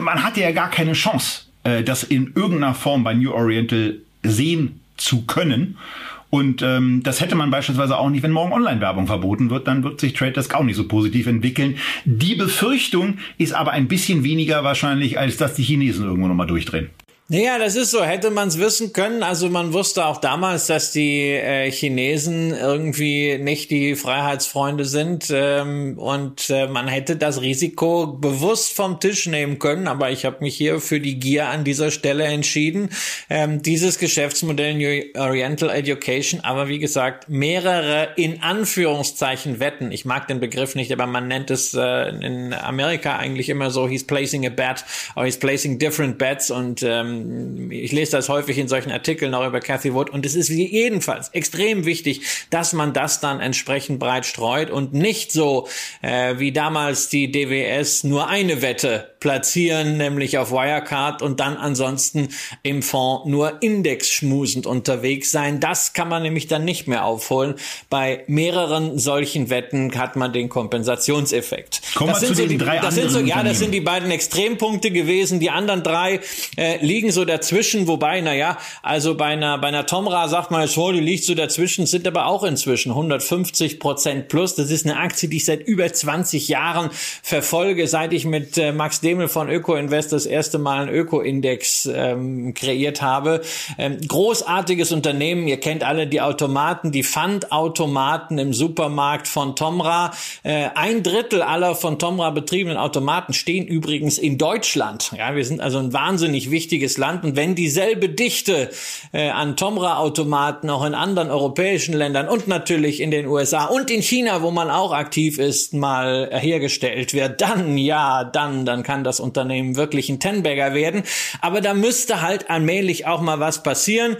Man hatte ja gar keine Chance äh, das in irgendeiner Form bei New Oriental sehen zu können. Und ähm, das hätte man beispielsweise auch nicht, wenn morgen Online-Werbung verboten wird, dann wird sich Trade Desk auch nicht so positiv entwickeln. Die Befürchtung ist aber ein bisschen weniger wahrscheinlich, als dass die Chinesen irgendwo nochmal durchdrehen. Naja, das ist so. Hätte man es wissen können. Also man wusste auch damals, dass die äh, Chinesen irgendwie nicht die Freiheitsfreunde sind ähm, und äh, man hätte das Risiko bewusst vom Tisch nehmen können. Aber ich habe mich hier für die Gier an dieser Stelle entschieden. Ähm, dieses Geschäftsmodell New Oriental Education, aber wie gesagt, mehrere in Anführungszeichen Wetten. Ich mag den Begriff nicht, aber man nennt es äh, in Amerika eigentlich immer so, he's placing a bet or he's placing different bets und ähm, ich lese das häufig in solchen Artikeln auch über Cathy Wood und es ist jedenfalls extrem wichtig, dass man das dann entsprechend breit streut und nicht so äh, wie damals die DWS nur eine Wette platzieren, nämlich auf Wirecard und dann ansonsten im Fonds nur indexschmusend unterwegs sein. Das kann man nämlich dann nicht mehr aufholen. Bei mehreren solchen Wetten hat man den Kompensationseffekt. Kommen das wir sind zu so den die, drei das sind so, ja, das sind die beiden Extrempunkte gewesen. Die anderen drei äh, liegen so dazwischen, wobei, na ja, also bei einer, bei einer Tomra sagt man jetzt, oh, die liegt so dazwischen, sind aber auch inzwischen 150 Prozent plus. Das ist eine Aktie, die ich seit über 20 Jahren verfolge, seit ich mit äh, Max Demel von Öko-Invest das erste Mal einen Öko-Index ähm, kreiert habe. Ähm, großartiges Unternehmen. Ihr kennt alle die Automaten, die Pfandautomaten im Supermarkt von Tomra. Äh, ein Drittel aller von Tomra betriebenen Automaten stehen übrigens in Deutschland. Ja, wir sind also ein wahnsinnig wichtiges Land. Und wenn dieselbe Dichte äh, an Tomra-Automaten auch in anderen europäischen Ländern und natürlich in den USA und in China, wo man auch aktiv ist, mal hergestellt wird, dann ja, dann, dann kann das Unternehmen wirklich ein Tenbagger werden. Aber da müsste halt allmählich auch mal was passieren.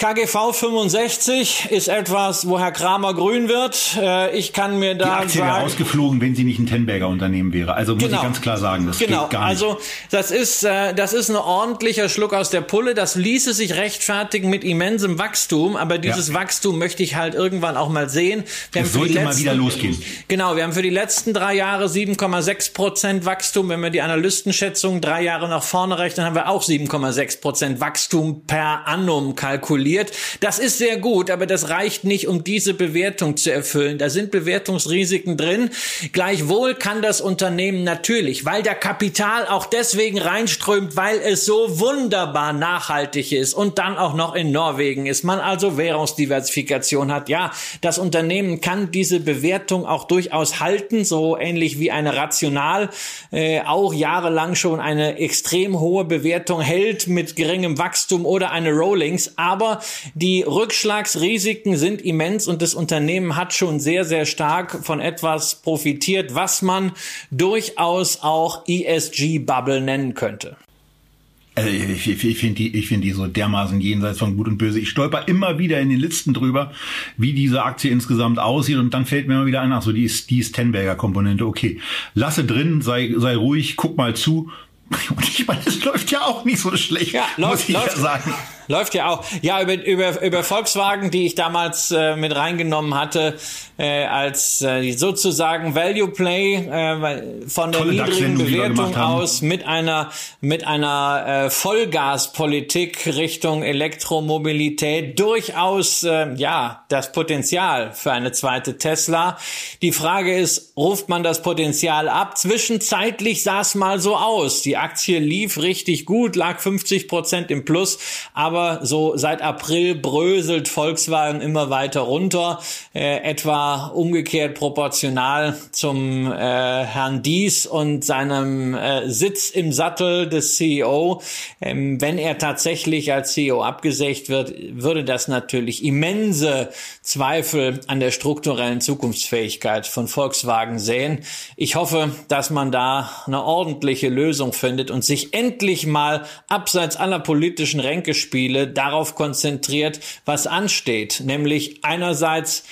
KGV 65 ist etwas, wo Herr Kramer grün wird. Äh, Ich kann mir Die da Aktie wäre sagen, rausgeflogen, wenn sie nicht ein Tenberger Unternehmen wäre. Also muss Genau. ich ganz klar sagen, das genau, geht gar nicht. also das ist äh, das ist ein ordentlicher Schluck aus der Pulle. Das ließe sich rechtfertigen mit immensem Wachstum, aber dieses Ja. Wachstum möchte ich halt irgendwann auch mal sehen. Wir die sollte mal wieder losgehen. Genau, wir haben für die letzten drei Jahre 7,6 Prozent Wachstum. Wenn wir die Analystenschätzung drei Jahre nach vorne rechnen, haben wir auch 7,6 Prozent Wachstum per annum kalkuliert. Das ist sehr gut, aber das reicht nicht, um diese Bewertung zu erfüllen. Da sind Bewertungsrisiken drin. Gleichwohl kann das Unternehmen natürlich, weil der Kapital auch deswegen reinströmt, weil es so wunderbar nachhaltig ist und dann auch noch in Norwegen ist, man also Währungsdiversifikation hat. Ja, das Unternehmen kann diese Bewertung auch durchaus halten, so ähnlich wie eine Rational äh, auch jahrelang schon eine extrem hohe Bewertung hält mit geringem Wachstum oder eine Rollings. Aber die Rückschlagsrisiken sind immens und das Unternehmen hat schon sehr, sehr stark von etwas profitiert, was man durchaus auch ESG-Bubble nennen könnte. Also ich, ich, ich finde die, ich finde die so dermaßen jenseits von Gut und Böse. Ich stolper immer wieder in den Listen drüber, wie diese Aktie insgesamt aussieht und dann fällt mir immer wieder ein, ach so, die ist, die ist Tenberger Komponente. Okay, lasse drin, sei, sei ruhig, guck mal zu. Und ich meine, es läuft ja auch nicht so schlecht, Ja, muss läuft, ich läuft, ja sagen. Läuft ja auch. Ja, über, über, über Volkswagen, die ich damals äh, mit reingenommen hatte, äh, als äh, sozusagen Value Play äh, von der Tolle niedrigen Bewertung aus mit einer mit einer äh, Vollgaspolitik Richtung Elektromobilität durchaus äh, ja das Potenzial für eine zweite Tesla. Die Frage ist, ruft man das Potenzial ab? Zwischenzeitlich sah es mal so aus. Die Aktie lief richtig gut, lag 50 Prozent im Plus, aber so seit April bröselt Volkswagen immer weiter runter, äh, etwa umgekehrt proportional zum äh, Herrn Dies und seinem äh, Sitz im Sattel des CEO. Ähm, wenn er tatsächlich als CEO abgesägt wird, würde das natürlich immense Zweifel an der strukturellen Zukunftsfähigkeit von Volkswagen sehen. Ich hoffe, dass man da eine ordentliche Lösung findet und sich endlich mal abseits aller politischen Ränkespiele darauf konzentriert, was ansteht, nämlich einerseits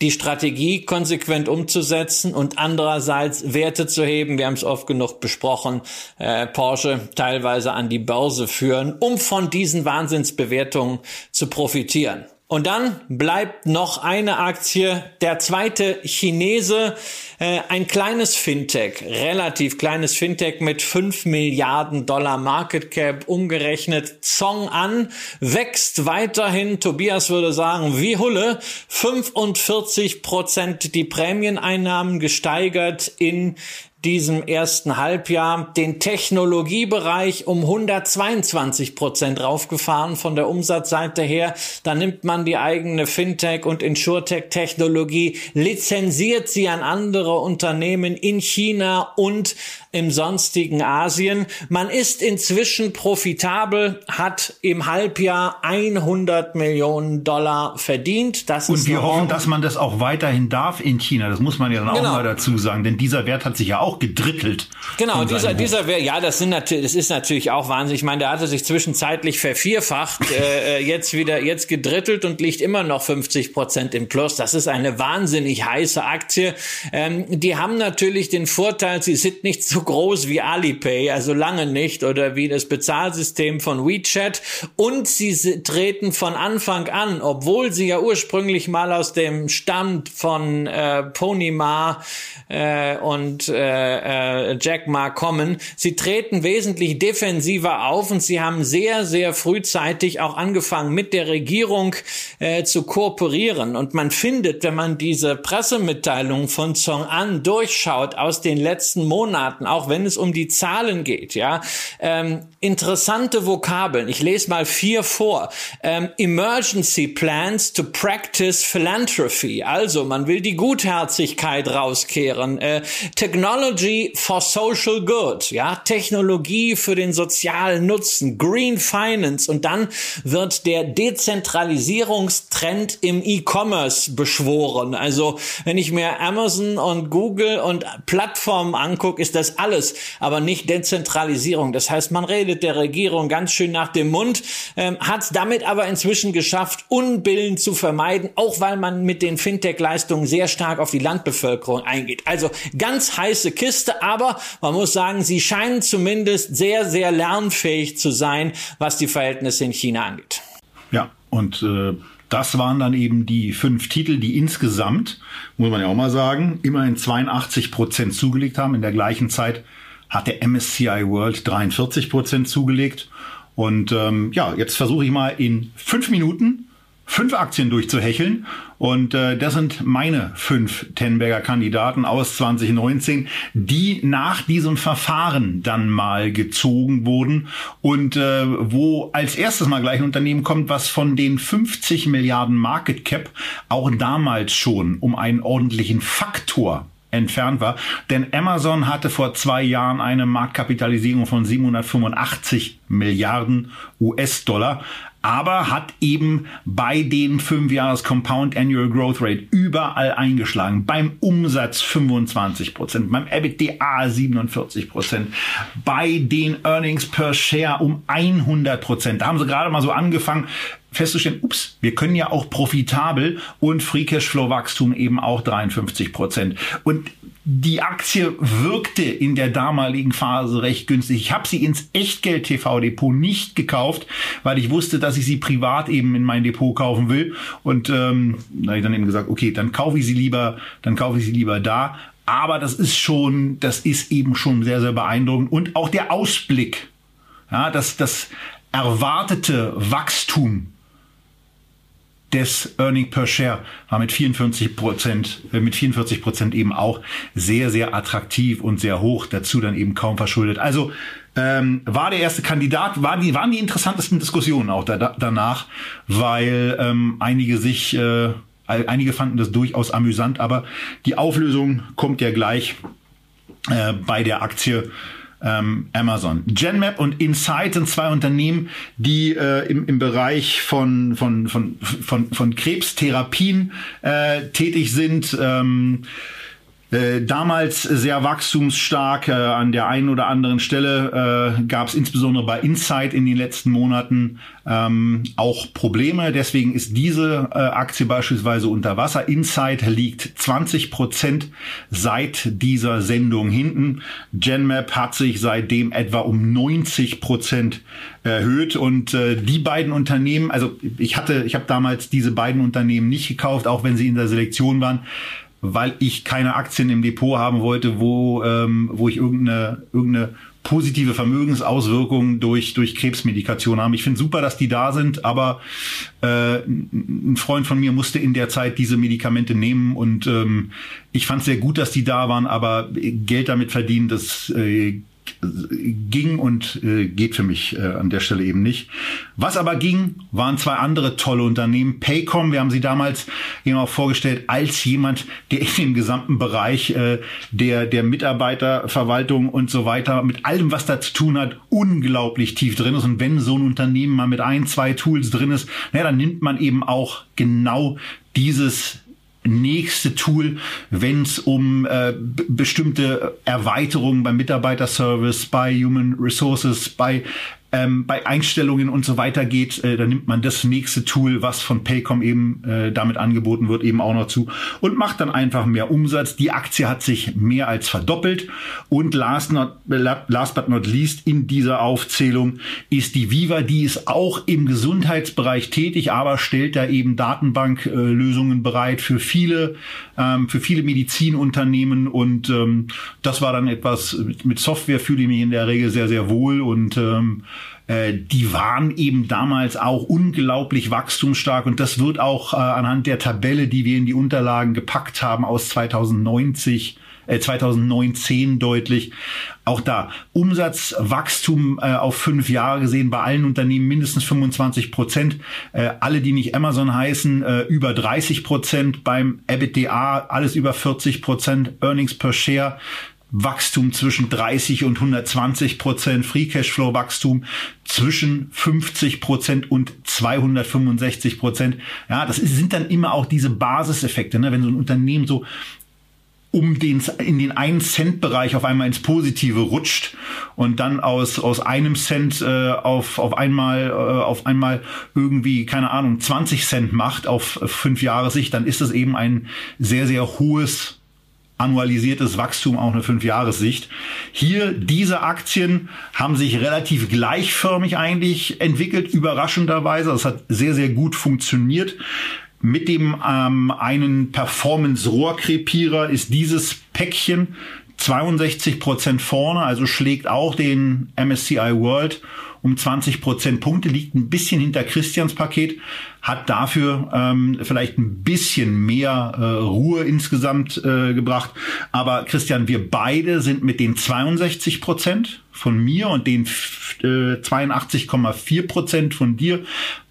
die Strategie konsequent umzusetzen und andererseits Werte zu heben. Wir haben es oft genug besprochen, äh, Porsche teilweise an die Börse führen, um von diesen Wahnsinnsbewertungen zu profitieren. Und dann bleibt noch eine Aktie, der zweite Chinese, äh, ein kleines Fintech, relativ kleines Fintech mit 5 Milliarden Dollar Market Cap umgerechnet. Zong an, wächst weiterhin. Tobias würde sagen, wie Hulle, 45 Prozent die Prämieneinnahmen gesteigert in diesem ersten Halbjahr den Technologiebereich um 122 Prozent raufgefahren von der Umsatzseite her. Da nimmt man die eigene Fintech und Insurtech-Technologie, lizenziert sie an andere Unternehmen in China und im sonstigen Asien. Man ist inzwischen profitabel, hat im Halbjahr 100 Millionen Dollar verdient. Das und wir hoffen, dass man das auch weiterhin darf in China. Das muss man ja dann genau. auch mal dazu sagen, denn dieser Wert hat sich ja auch gedrittelt. Genau, dieser, dieser Wert, ja, das, sind natürlich, das ist natürlich auch wahnsinnig. Ich meine, der hatte sich zwischenzeitlich vervierfacht, äh, äh, jetzt wieder, jetzt gedrittelt und liegt immer noch 50 Prozent im Plus. Das ist eine wahnsinnig heiße Aktie. Ähm, die haben natürlich den Vorteil, sie sind nicht so groß wie Alipay, also lange nicht, oder wie das Bezahlsystem von WeChat. Und sie treten von Anfang an, obwohl sie ja ursprünglich mal aus dem Stamm von äh, Ponyma äh, und äh, äh, Jack Ma kommen, sie treten wesentlich defensiver auf und sie haben sehr, sehr frühzeitig auch angefangen, mit der Regierung äh, zu kooperieren. Und man findet, wenn man diese Pressemitteilung von Song An durchschaut aus den letzten Monaten, auch wenn es um die Zahlen geht, ja, ähm, interessante Vokabeln. Ich lese mal vier vor. Ähm, Emergency Plans to Practice Philanthropy. Also, man will die Gutherzigkeit rauskehren. Äh, Technology for Social Good. Ja, Technologie für den sozialen Nutzen. Green Finance. Und dann wird der Dezentralisierungstrend im E-Commerce beschworen. Also, wenn ich mir Amazon und Google und Plattformen angucke, ist das alles, aber nicht Dezentralisierung. Das heißt, man redet der Regierung ganz schön nach dem Mund, ähm, hat damit aber inzwischen geschafft, Unbillen zu vermeiden, auch weil man mit den Fintech-Leistungen sehr stark auf die Landbevölkerung eingeht. Also ganz heiße Kiste, aber man muss sagen, sie scheinen zumindest sehr, sehr lernfähig zu sein, was die Verhältnisse in China angeht. Ja, und äh, das waren dann eben die fünf Titel, die insgesamt, muss man ja auch mal sagen, immerhin 82 Prozent zugelegt haben. In der gleichen Zeit hat der MSCI World 43 Prozent zugelegt. Und ähm, ja, jetzt versuche ich mal in fünf Minuten fünf Aktien durchzuhecheln. Und äh, das sind meine fünf Tenberger Kandidaten aus 2019, die nach diesem Verfahren dann mal gezogen wurden und äh, wo als erstes mal gleich ein Unternehmen kommt, was von den 50 Milliarden Market Cap auch damals schon um einen ordentlichen Faktor entfernt war. Denn Amazon hatte vor zwei Jahren eine Marktkapitalisierung von 785 Milliarden US-Dollar aber hat eben bei den 5 Jahres Compound Annual Growth Rate überall eingeschlagen. Beim Umsatz 25 Prozent, beim EBITDA 47 Prozent, bei den Earnings per Share um 100 Prozent. Da haben sie gerade mal so angefangen, festzustellen, ups, wir können ja auch profitabel und Free Cashflow Wachstum eben auch 53 Prozent. Und die Aktie wirkte in der damaligen Phase recht günstig. Ich habe sie ins Echtgeld TV Depot nicht gekauft, weil ich wusste, dass ich sie privat eben in mein Depot kaufen will. Und ähm, da habe ich dann eben gesagt, okay, dann kaufe ich sie lieber, dann kaufe ich sie lieber da. Aber das ist schon, das ist eben schon sehr, sehr beeindruckend. Und auch der Ausblick, ja, das, das erwartete Wachstum des Earning per Share war mit 44 Prozent, äh, mit 44 Prozent eben auch sehr, sehr attraktiv und sehr hoch. Dazu dann eben kaum verschuldet. Also ähm, war der erste Kandidat, war die, waren die interessantesten Diskussionen auch da, danach, weil ähm, einige sich, äh, einige fanden das durchaus amüsant, aber die Auflösung kommt ja gleich äh, bei der Aktie ähm, Amazon. GenMap und Insight sind zwei Unternehmen, die äh, im, im Bereich von, von, von, von, von Krebstherapien äh, tätig sind. Ähm, Äh, damals sehr wachstumsstark. Äh, an der einen oder anderen Stelle äh, gab es insbesondere bei Insight in den letzten Monaten ähm, auch Probleme. Deswegen ist diese äh, Aktie beispielsweise unter Wasser. Insight liegt 20 Prozent seit dieser Sendung hinten. Genmap hat sich seitdem etwa um 90 Prozent erhöht und äh, die beiden Unternehmen, also ich hatte, ich habe damals diese beiden Unternehmen nicht gekauft, auch wenn sie in der Selektion waren weil ich keine Aktien im Depot haben wollte, wo, ähm, wo ich irgendeine, irgendeine positive Vermögensauswirkungen durch, durch Krebsmedikation haben. Ich finde super, dass die da sind, aber äh, ein Freund von mir musste in der Zeit diese Medikamente nehmen und ähm, ich fand es sehr gut, dass die da waren, aber Geld damit verdienen, das äh, ging und äh, geht für mich äh, an der Stelle eben nicht. Was aber ging, waren zwei andere tolle Unternehmen. Paycom, wir haben sie damals eben auch vorgestellt, als jemand, der in dem gesamten Bereich äh, der, der Mitarbeiterverwaltung und so weiter mit allem, was da zu tun hat, unglaublich tief drin ist. Und wenn so ein Unternehmen mal mit ein, zwei Tools drin ist, naja, dann nimmt man eben auch genau dieses nächste Tool, wenn es um äh, bestimmte Erweiterungen beim Mitarbeiterservice, bei Human Resources, bei ähm, bei Einstellungen und so weiter geht, äh, dann nimmt man das nächste Tool, was von Paycom eben äh, damit angeboten wird, eben auch noch zu und macht dann einfach mehr Umsatz. Die Aktie hat sich mehr als verdoppelt. Und last, not, last but not least in dieser Aufzählung ist die Viva, die ist auch im Gesundheitsbereich tätig, aber stellt da eben Datenbanklösungen bereit für viele, ähm, für viele Medizinunternehmen. Und ähm, das war dann etwas, mit Software fühle ich mich in der Regel sehr, sehr wohl. Und ähm, äh, die waren eben damals auch unglaublich wachstumsstark und das wird auch äh, anhand der Tabelle, die wir in die Unterlagen gepackt haben aus 2090 äh, 2019 deutlich. Auch da Umsatzwachstum äh, auf fünf Jahre gesehen bei allen Unternehmen mindestens 25 Prozent. Äh, alle, die nicht Amazon heißen, äh, über 30 Prozent. Beim EBITDA alles über 40 Prozent. Earnings per Share Wachstum zwischen 30 und 120 Prozent, Free Cashflow Wachstum zwischen 50 Prozent und 265 Prozent. Ja, das sind dann immer auch diese Basiseffekte, ne? wenn so ein Unternehmen so um den, in den einen Cent Bereich auf einmal ins Positive rutscht und dann aus, aus einem Cent äh, auf, auf einmal, äh, auf einmal irgendwie, keine Ahnung, 20 Cent macht auf fünf Jahre Sicht, dann ist das eben ein sehr, sehr hohes annualisiertes Wachstum auch eine Fünfjahressicht. Hier, diese Aktien haben sich relativ gleichförmig eigentlich entwickelt, überraschenderweise. Das hat sehr, sehr gut funktioniert. Mit dem ähm, einen Performance-Rohrkrepierer ist dieses Päckchen 62 Prozent vorne, also schlägt auch den MSCI World um 20 Prozent Punkte, liegt ein bisschen hinter Christians Paket, hat dafür ähm, vielleicht ein bisschen mehr äh, Ruhe insgesamt äh, gebracht. Aber Christian, wir beide sind mit den 62 Prozent von mir und den äh, 82,4 Prozent von dir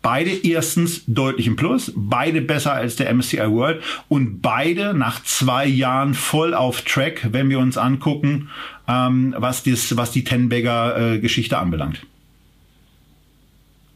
beide erstens deutlich im Plus, beide besser als der MSCI World und beide nach zwei Jahren voll auf Track, wenn wir uns angucken, ähm, was, das, was die Tenbagger äh, Geschichte anbelangt.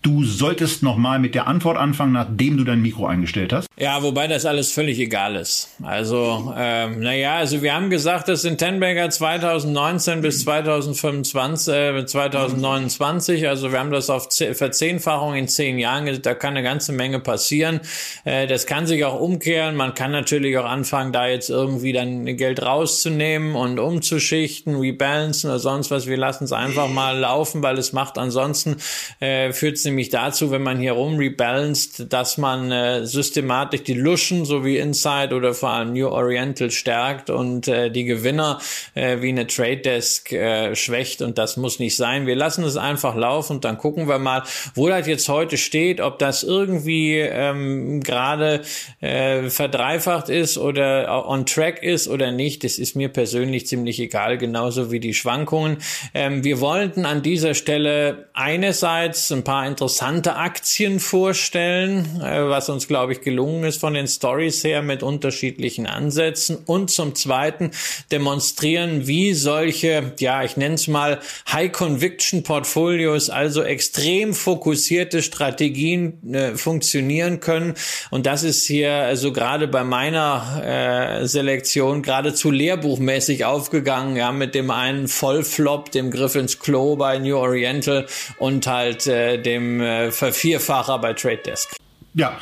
Du solltest noch mal mit der Antwort anfangen, nachdem du dein Mikro eingestellt hast. Ja, wobei das alles völlig egal ist. Also, ähm, naja, also wir haben gesagt, das sind Tenberger 2019 bis 2025, äh, 2029. Also wir haben das auf Verzehnfachung in zehn Jahren. Da kann eine ganze Menge passieren. Äh, das kann sich auch umkehren. Man kann natürlich auch anfangen, da jetzt irgendwie dann Geld rauszunehmen und umzuschichten, rebalancen oder sonst was. Wir lassen es einfach mal laufen, weil es macht ansonsten äh, führt es nämlich dazu, wenn man hier rum rebalanced, dass man äh, systematisch die Luschen sowie Inside oder vor allem New Oriental stärkt und äh, die Gewinner äh, wie eine Trade Desk äh, schwächt und das muss nicht sein. Wir lassen es einfach laufen und dann gucken wir mal, wo das jetzt heute steht, ob das irgendwie ähm, gerade äh, verdreifacht ist oder on track ist oder nicht. Das ist mir persönlich ziemlich egal, genauso wie die Schwankungen. Ähm, wir wollten an dieser Stelle einerseits ein paar interessante interessante Aktien vorstellen, äh, was uns, glaube ich, gelungen ist von den Stories her mit unterschiedlichen Ansätzen. Und zum Zweiten demonstrieren, wie solche, ja, ich nenne es mal High-Conviction-Portfolios, also extrem fokussierte Strategien äh, funktionieren können. Und das ist hier also gerade bei meiner äh, Selektion geradezu lehrbuchmäßig aufgegangen, ja, mit dem einen Vollflop, dem Griff ins Klo bei New Oriental und halt äh, dem äh, Vervierfacher bei Trade Desk. Ja,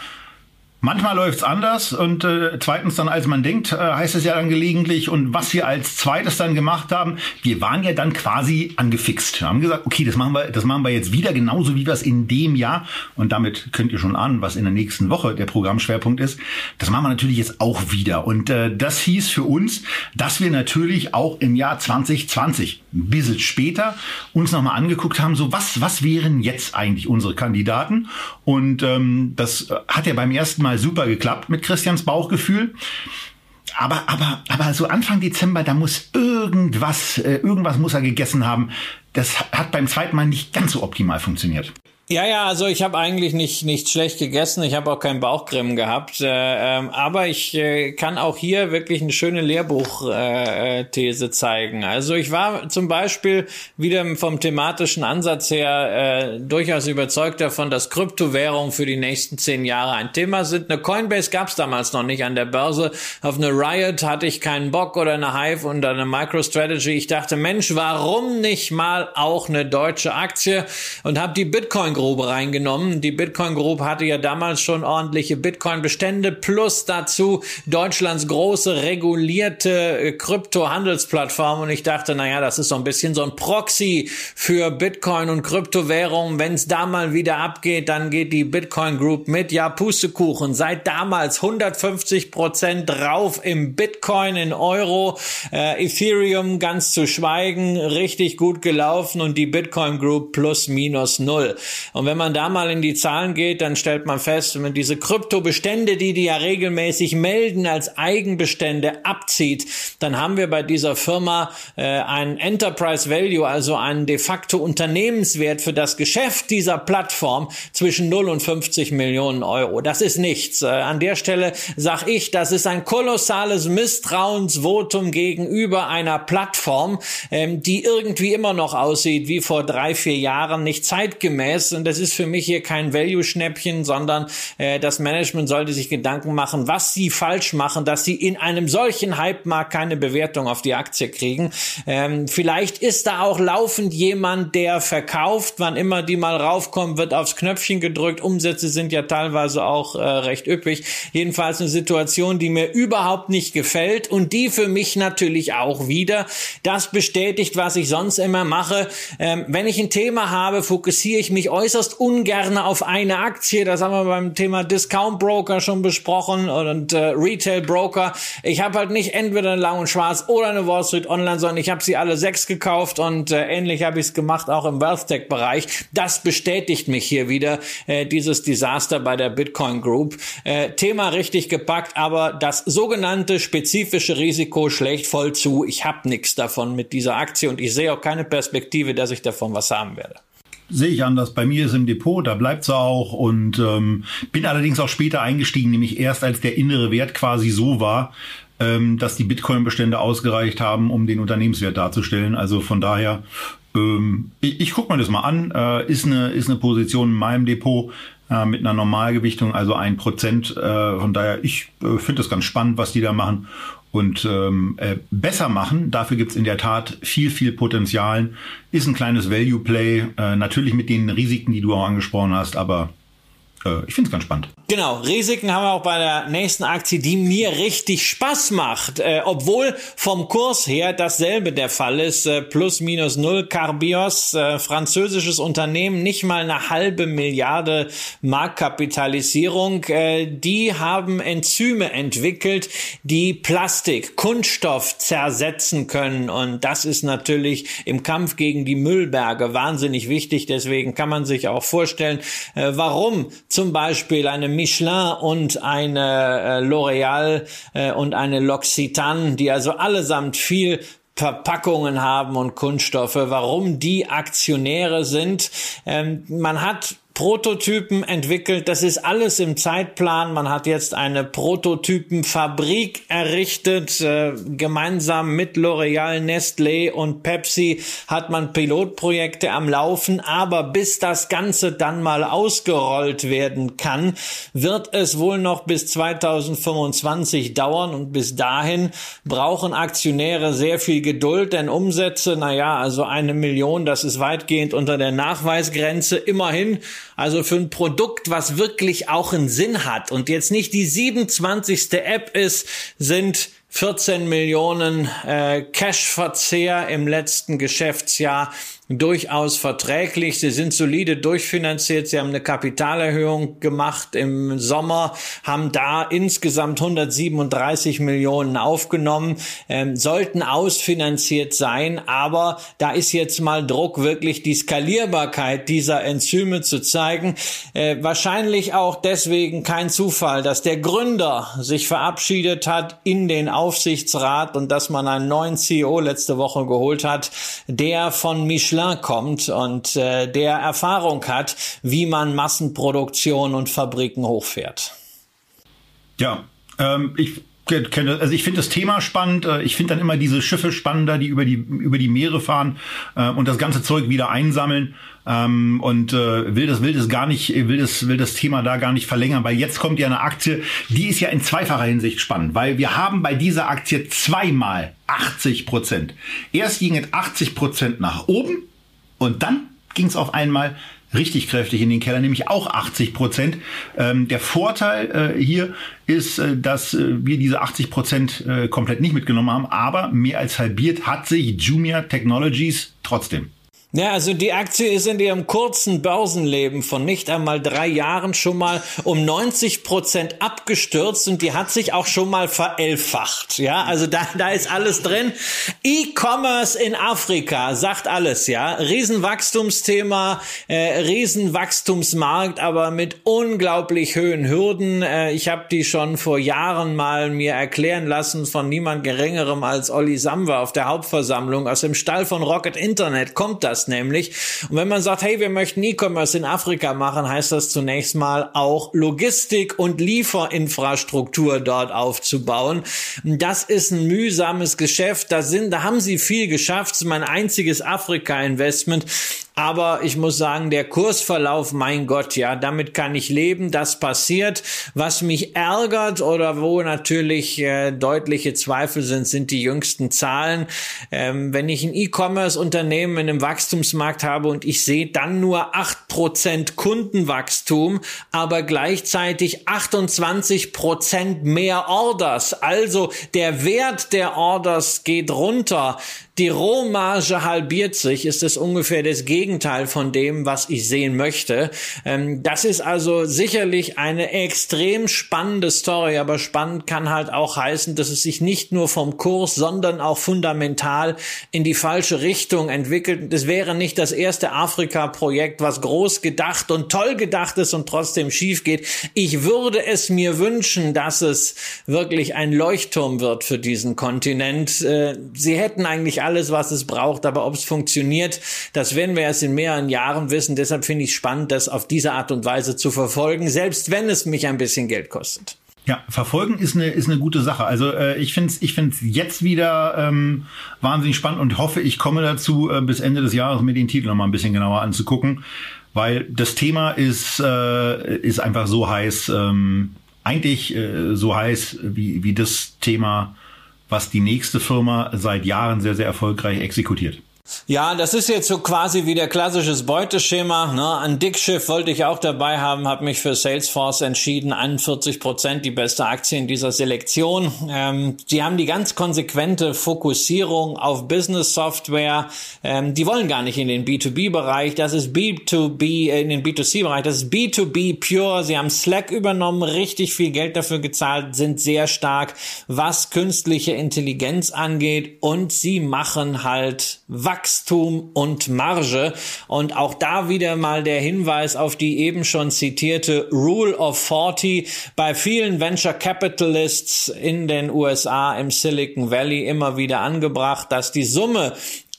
Manchmal läuft's anders und äh, zweitens dann, als man denkt, äh, heißt es ja dann gelegentlich. Und was wir als zweites dann gemacht haben, wir waren ja dann quasi angefixt. Wir haben gesagt, okay, das machen wir, das machen wir jetzt wieder, genauso wie wir in dem Jahr. Und damit könnt ihr schon ahnen, was in der nächsten Woche der Programmschwerpunkt ist. Das machen wir natürlich jetzt auch wieder. Und äh, das hieß für uns, dass wir natürlich auch im Jahr 2020, ein bisschen später, uns nochmal angeguckt haben, so was, was wären jetzt eigentlich unsere Kandidaten? Und ähm, das hat ja beim ersten Mal super geklappt mit Christians Bauchgefühl. Aber, aber, aber so Anfang Dezember, da muss irgendwas, äh, irgendwas muss er gegessen haben. Das hat beim zweiten Mal nicht ganz so optimal funktioniert. Ja, ja, also ich habe eigentlich nicht nicht schlecht gegessen. Ich habe auch kein Bauchcreme gehabt, äh, ähm, aber ich äh, kann auch hier wirklich eine schöne Lehrbuchthese äh, zeigen. Also ich war zum Beispiel wieder vom thematischen Ansatz her äh, durchaus überzeugt davon, dass Kryptowährungen für die nächsten zehn Jahre ein Thema sind. Eine Coinbase gab es damals noch nicht an der Börse. Auf eine Riot hatte ich keinen Bock oder eine Hive und eine MicroStrategy. Ich dachte, Mensch, warum nicht mal auch eine deutsche Aktie und habe die Bitcoin Group reingenommen. Die Bitcoin Group hatte ja damals schon ordentliche Bitcoin-Bestände plus dazu Deutschlands große regulierte äh, Krypto-Handelsplattform. Und ich dachte, naja, das ist so ein bisschen so ein Proxy für Bitcoin und Kryptowährungen. Wenn es da mal wieder abgeht, dann geht die Bitcoin Group mit. Ja, Pustekuchen. Seit damals 150 Prozent drauf im Bitcoin, in Euro, äh, Ethereum ganz zu schweigen, richtig gut gelaufen und die Bitcoin Group plus minus null. Und wenn man da mal in die Zahlen geht, dann stellt man fest, wenn man diese Kryptobestände, die die ja regelmäßig melden, als Eigenbestände abzieht, dann haben wir bei dieser Firma äh, einen Enterprise Value, also einen de facto Unternehmenswert für das Geschäft dieser Plattform zwischen 0 und 50 Millionen Euro. Das ist nichts. Äh, an der Stelle sage ich, das ist ein kolossales Misstrauensvotum gegenüber einer Plattform, ähm, die irgendwie immer noch aussieht wie vor drei, vier Jahren, nicht zeitgemäß und das ist für mich hier kein Value-Schnäppchen, sondern äh, das Management sollte sich Gedanken machen, was sie falsch machen, dass sie in einem solchen Hype-Markt keine Bewertung auf die Aktie kriegen. Ähm, vielleicht ist da auch laufend jemand, der verkauft, wann immer die mal raufkommen, wird aufs Knöpfchen gedrückt. Umsätze sind ja teilweise auch äh, recht üppig. Jedenfalls eine Situation, die mir überhaupt nicht gefällt und die für mich natürlich auch wieder das bestätigt, was ich sonst immer mache. Ähm, wenn ich ein Thema habe, fokussiere ich mich äußerst äußerst ungern auf eine Aktie. Das haben wir beim Thema Discount Broker schon besprochen und äh, Retail Broker. Ich habe halt nicht entweder eine Lang und Schwarz oder eine Wall Street Online, sondern ich habe sie alle sechs gekauft und äh, ähnlich habe ich es gemacht auch im Wealth Tech Bereich. Das bestätigt mich hier wieder äh, dieses Desaster bei der Bitcoin Group. Äh, Thema richtig gepackt, aber das sogenannte spezifische Risiko schlägt voll zu. Ich habe nichts davon mit dieser Aktie und ich sehe auch keine Perspektive, dass ich davon was haben werde sehe ich anders. Bei mir ist im Depot, da bleibt sie auch und ähm, bin allerdings auch später eingestiegen, nämlich erst als der innere Wert quasi so war, ähm, dass die Bitcoin-Bestände ausgereicht haben, um den Unternehmenswert darzustellen. Also von daher, ähm, ich, ich gucke mir das mal an. Äh, ist eine ist eine Position in meinem Depot äh, mit einer Normalgewichtung, also ein Prozent. Äh, von daher, ich äh, finde das ganz spannend, was die da machen und ähm, äh, besser machen. Dafür gibt's in der Tat viel, viel Potenzial. Ist ein kleines Value Play, äh, natürlich mit den Risiken, die du auch angesprochen hast, aber ich finde es ganz spannend. Genau, Risiken haben wir auch bei der nächsten Aktie, die mir richtig Spaß macht, äh, obwohl vom Kurs her dasselbe der Fall ist, äh, plus minus null. Carbios, äh, französisches Unternehmen, nicht mal eine halbe Milliarde Marktkapitalisierung. Äh, die haben Enzyme entwickelt, die Plastik, Kunststoff zersetzen können und das ist natürlich im Kampf gegen die Müllberge wahnsinnig wichtig. Deswegen kann man sich auch vorstellen, äh, warum zum Beispiel eine Michelin und eine äh, L'Oreal äh, und eine L'Occitane, die also allesamt viel Verpackungen haben und Kunststoffe, warum die Aktionäre sind. Ähm, man hat Prototypen entwickelt. Das ist alles im Zeitplan. Man hat jetzt eine Prototypenfabrik errichtet. Äh, gemeinsam mit L'Oreal, Nestlé und Pepsi hat man Pilotprojekte am Laufen. Aber bis das Ganze dann mal ausgerollt werden kann, wird es wohl noch bis 2025 dauern. Und bis dahin brauchen Aktionäre sehr viel Geduld, denn Umsätze, naja, also eine Million, das ist weitgehend unter der Nachweisgrenze. Immerhin, also für ein Produkt, was wirklich auch einen Sinn hat und jetzt nicht die 27. App ist, sind 14 Millionen äh, Cash-Verzehr im letzten Geschäftsjahr durchaus verträglich. Sie sind solide durchfinanziert. Sie haben eine Kapitalerhöhung gemacht im Sommer, haben da insgesamt 137 Millionen aufgenommen, ähm, sollten ausfinanziert sein. Aber da ist jetzt mal Druck, wirklich die Skalierbarkeit dieser Enzyme zu zeigen. Äh, wahrscheinlich auch deswegen kein Zufall, dass der Gründer sich verabschiedet hat in den Aufsichtsrat und dass man einen neuen CEO letzte Woche geholt hat, der von Michelin Michelin kommt und äh, der Erfahrung hat, wie man Massenproduktion und Fabriken hochfährt. Ja, ähm, ich also ich finde das Thema spannend. Äh, ich finde dann immer diese Schiffe spannender, die über die über die Meere fahren äh, und das ganze Zeug wieder einsammeln. Ähm, und äh, will das will das gar nicht will das will das Thema da gar nicht verlängern, weil jetzt kommt ja eine Aktie, die ist ja in zweifacher Hinsicht spannend, weil wir haben bei dieser Aktie zweimal 80 Prozent. Erst ging es 80 Prozent nach oben und dann ging es auf einmal richtig kräftig in den Keller, nämlich auch 80 Prozent. Ähm, der Vorteil äh, hier ist, äh, dass äh, wir diese 80 Prozent äh, komplett nicht mitgenommen haben, aber mehr als halbiert hat sich Jumia Technologies trotzdem. Ja, also die Aktie ist in ihrem kurzen Börsenleben von nicht einmal drei Jahren schon mal um 90 Prozent abgestürzt und die hat sich auch schon mal verelfacht. Ja, also da, da ist alles drin. E-Commerce in Afrika sagt alles, ja. Riesenwachstumsthema, äh, Riesenwachstumsmarkt, aber mit unglaublich hohen Hürden. Äh, ich habe die schon vor Jahren mal mir erklären lassen von niemand geringerem als Olli Samwer auf der Hauptversammlung. Aus dem Stall von Rocket Internet kommt das nämlich. Und wenn man sagt, hey, wir möchten E-Commerce in Afrika machen, heißt das zunächst mal auch Logistik und Lieferinfrastruktur dort aufzubauen. Das ist ein mühsames Geschäft. Da sind, da haben sie viel geschafft. Das ist mein einziges Afrika-Investment. Aber ich muss sagen, der Kursverlauf, mein Gott, ja, damit kann ich leben. Das passiert. Was mich ärgert oder wo natürlich äh, deutliche Zweifel sind, sind die jüngsten Zahlen. Ähm, wenn ich ein E-Commerce-Unternehmen in einem Wachstumsmarkt habe und ich sehe dann nur acht Prozent Kundenwachstum, aber gleichzeitig 28 Prozent mehr Orders. Also der Wert der Orders geht runter die Rohmarge halbiert sich, ist es ungefähr das Gegenteil von dem, was ich sehen möchte. Ähm, das ist also sicherlich eine extrem spannende Story, aber spannend kann halt auch heißen, dass es sich nicht nur vom Kurs, sondern auch fundamental in die falsche Richtung entwickelt. Es wäre nicht das erste Afrika-Projekt, was groß gedacht und toll gedacht ist und trotzdem schief geht. Ich würde es mir wünschen, dass es wirklich ein Leuchtturm wird für diesen Kontinent. Äh, sie hätten eigentlich alles, was es braucht. Aber ob es funktioniert, das werden wir erst in mehreren Jahren wissen. Deshalb finde ich spannend, das auf diese Art und Weise zu verfolgen, selbst wenn es mich ein bisschen Geld kostet. Ja, verfolgen ist eine ist eine gute Sache. Also äh, ich finde es ich find's jetzt wieder ähm, wahnsinnig spannend und hoffe, ich komme dazu, äh, bis Ende des Jahres mir den Titel noch mal ein bisschen genauer anzugucken, weil das Thema ist äh, ist einfach so heiß, ähm, eigentlich äh, so heiß wie wie das Thema was die nächste Firma seit Jahren sehr, sehr erfolgreich exekutiert. Ja, das ist jetzt so quasi wie der klassisches Beuteschema. Ne? Ein Dickschiff wollte ich auch dabei haben, habe mich für Salesforce entschieden. 41 Prozent die beste Aktie in dieser Selektion. Ähm, die haben die ganz konsequente Fokussierung auf Business Software. Ähm, die wollen gar nicht in den B2B-Bereich. Das ist B2B, äh, in den B2C-Bereich. Das ist B2B pure. Sie haben Slack übernommen, richtig viel Geld dafür gezahlt, sind sehr stark, was künstliche Intelligenz angeht. Und sie machen halt Wachstum und Marge. Und auch da wieder mal der Hinweis auf die eben schon zitierte Rule of 40 bei vielen Venture Capitalists in den USA im Silicon Valley immer wieder angebracht, dass die Summe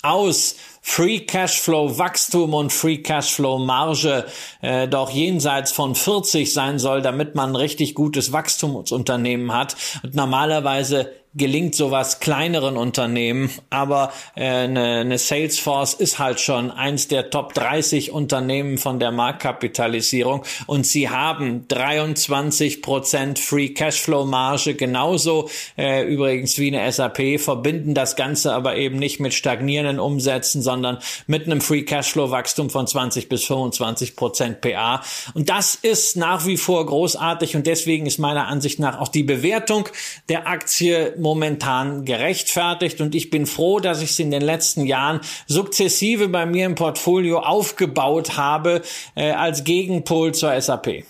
durchaus Free Cashflow Wachstum und Free Cashflow Marge äh, doch jenseits von 40 sein soll, damit man richtig gutes Wachstumsunternehmen hat. Und normalerweise gelingt sowas kleineren Unternehmen, aber äh, eine, eine Salesforce ist halt schon eins der Top 30 Unternehmen von der Marktkapitalisierung und sie haben 23 Prozent Free Cashflow Marge, genauso äh, übrigens wie eine SAP, verbinden das Ganze aber eben nicht mit stagnierenden Umsätzen, sondern mit einem Free Cashflow Wachstum von 20 bis 25 Prozent PA und das ist nach wie vor großartig und deswegen ist meiner Ansicht nach auch die Bewertung der Aktie momentan gerechtfertigt und ich bin froh, dass ich es in den letzten Jahren sukzessive bei mir im Portfolio aufgebaut habe äh, als Gegenpol zur SAP.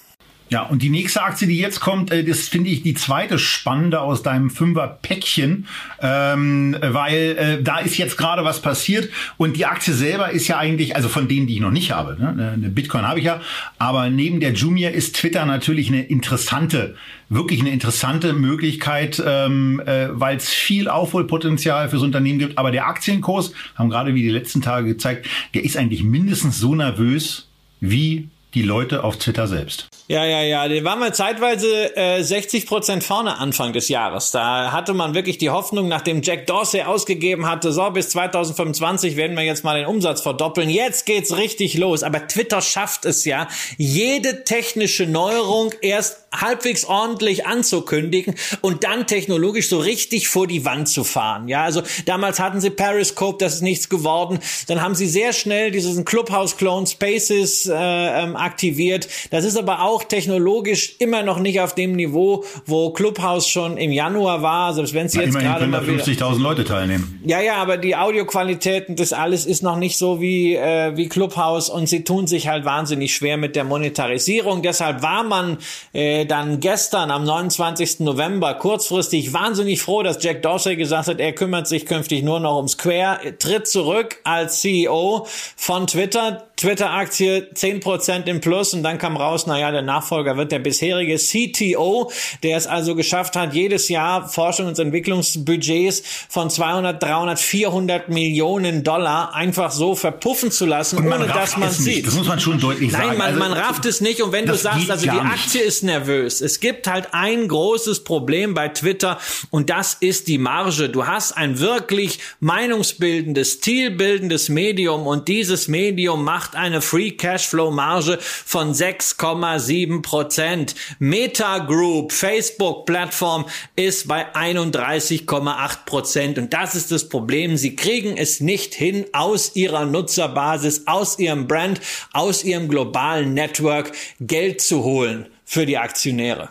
Ja, und die nächste Aktie, die jetzt kommt, äh, das finde ich die zweite spannende aus deinem Fünfer-Päckchen, ähm, weil äh, da ist jetzt gerade was passiert und die Aktie selber ist ja eigentlich, also von denen, die ich noch nicht habe, ne? eine Bitcoin habe ich ja, aber neben der Jumia ist Twitter natürlich eine interessante, wirklich eine interessante Möglichkeit, ähm, äh, weil es viel Aufholpotenzial fürs Unternehmen gibt, aber der Aktienkurs, haben gerade wie die letzten Tage gezeigt, der ist eigentlich mindestens so nervös wie die Leute auf Twitter selbst. Ja, ja, ja. Den waren wir zeitweise äh, 60 Prozent vorne Anfang des Jahres. Da hatte man wirklich die Hoffnung, nachdem Jack Dorsey ausgegeben hatte, so bis 2025 werden wir jetzt mal den Umsatz verdoppeln. Jetzt geht's richtig los. Aber Twitter schafft es ja, jede technische Neuerung erst halbwegs ordentlich anzukündigen und dann technologisch so richtig vor die Wand zu fahren. Ja, also damals hatten sie Periscope, das ist nichts geworden. Dann haben sie sehr schnell diesen Clubhouse-Clone Spaces äh, ähm, aktiviert. Das ist aber auch technologisch immer noch nicht auf dem Niveau, wo Clubhouse schon im Januar war, selbst wenn sie jetzt gerade mal 50.000 Leute teilnehmen. Ja, ja, aber die Audioqualitäten, das alles ist noch nicht so wie äh, wie Clubhouse und sie tun sich halt wahnsinnig schwer mit der Monetarisierung. Deshalb war man äh, dann gestern am 29. November kurzfristig wahnsinnig froh, dass Jack Dorsey gesagt hat, er kümmert sich künftig nur noch um Square, tritt zurück als CEO von Twitter. Twitter-Aktie 10% im Plus und dann kam raus, naja, der Nachfolger wird der bisherige CTO, der es also geschafft hat, jedes Jahr Forschung und Entwicklungsbudgets von 200, 300, 400 Millionen Dollar einfach so verpuffen zu lassen, ohne dass man sieht. Das muss man schon deutlich Nein, sagen. Nein, man, also, man rafft es nicht und wenn du sagst, also die Aktie nicht. ist nervös, es gibt halt ein großes Problem bei Twitter und das ist die Marge. Du hast ein wirklich meinungsbildendes, stilbildendes Medium und dieses Medium macht macht eine Free Cashflow Marge von 6,7 Prozent. Meta Group, Facebook Plattform ist bei 31,8 Prozent. Und das ist das Problem. Sie kriegen es nicht hin, aus ihrer Nutzerbasis, aus ihrem Brand, aus ihrem globalen Network Geld zu holen für die Aktionäre.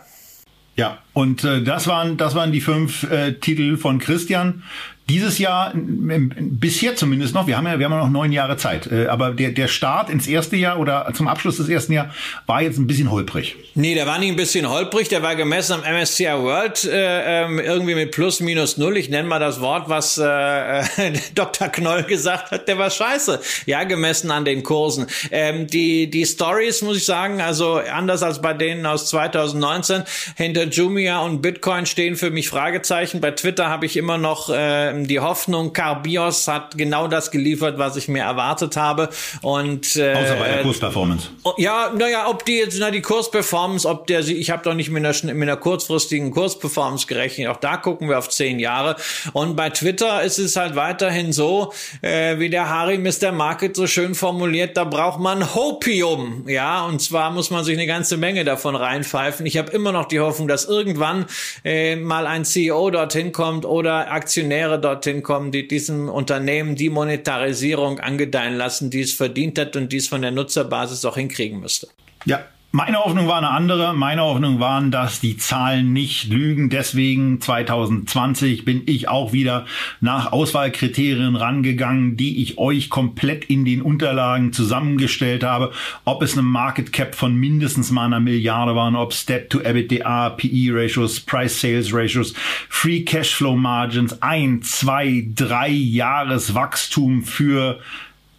Ja, und äh, das waren das waren die fünf äh, Titel von Christian. Dieses Jahr, bisher zumindest noch, wir haben ja, wir haben ja noch neun Jahre Zeit, äh, aber der, der Start ins erste Jahr oder zum Abschluss des ersten Jahres war jetzt ein bisschen holprig. Nee, der war nicht ein bisschen holprig, der war gemessen am MSCI World äh, ähm, irgendwie mit plus minus null. Ich nenne mal das Wort, was äh, Dr. Knoll gesagt hat, der war scheiße. Ja, gemessen an den Kursen. Ähm, die, die Stories, muss ich sagen, also anders als bei denen aus 2019, hinter Jumia und Bitcoin stehen für mich Fragezeichen. Bei Twitter habe ich immer noch äh, ähm, die Hoffnung, Carbios hat genau das geliefert, was ich mir erwartet habe. Und äh, außer bei der Kursperformance. Oh, ja, naja, ob die jetzt na die Kursperformance, ob der ich habe doch nicht mit einer, mit einer kurzfristigen Kursperformance gerechnet. Auch da gucken wir auf zehn Jahre. Und bei Twitter ist es halt weiterhin so, äh, wie der Harry Mr. Market so schön formuliert, da braucht man Hopium, ja, und zwar muss man sich eine ganze Menge davon reinpfeifen. Ich habe immer noch die Hoffnung, dass irgendwann äh, mal ein CEO dorthin kommt oder Aktionäre dorthin kommen, die diesem Unternehmen die Monetarisierung angedeihen lassen, die es verdient hat und die es von der Nutzerbasis auch hinkriegen müsste. Ja, meine Hoffnung war eine andere. Meine Hoffnung waren, dass die Zahlen nicht lügen. Deswegen 2020 bin ich auch wieder nach Auswahlkriterien rangegangen, die ich euch komplett in den Unterlagen zusammengestellt habe. Ob es eine Market Cap von mindestens mal einer Milliarde waren, ob Step to EBITDA, PE Ratios, Price Sales Ratios, Free Cashflow Margins, ein, zwei, drei Jahreswachstum für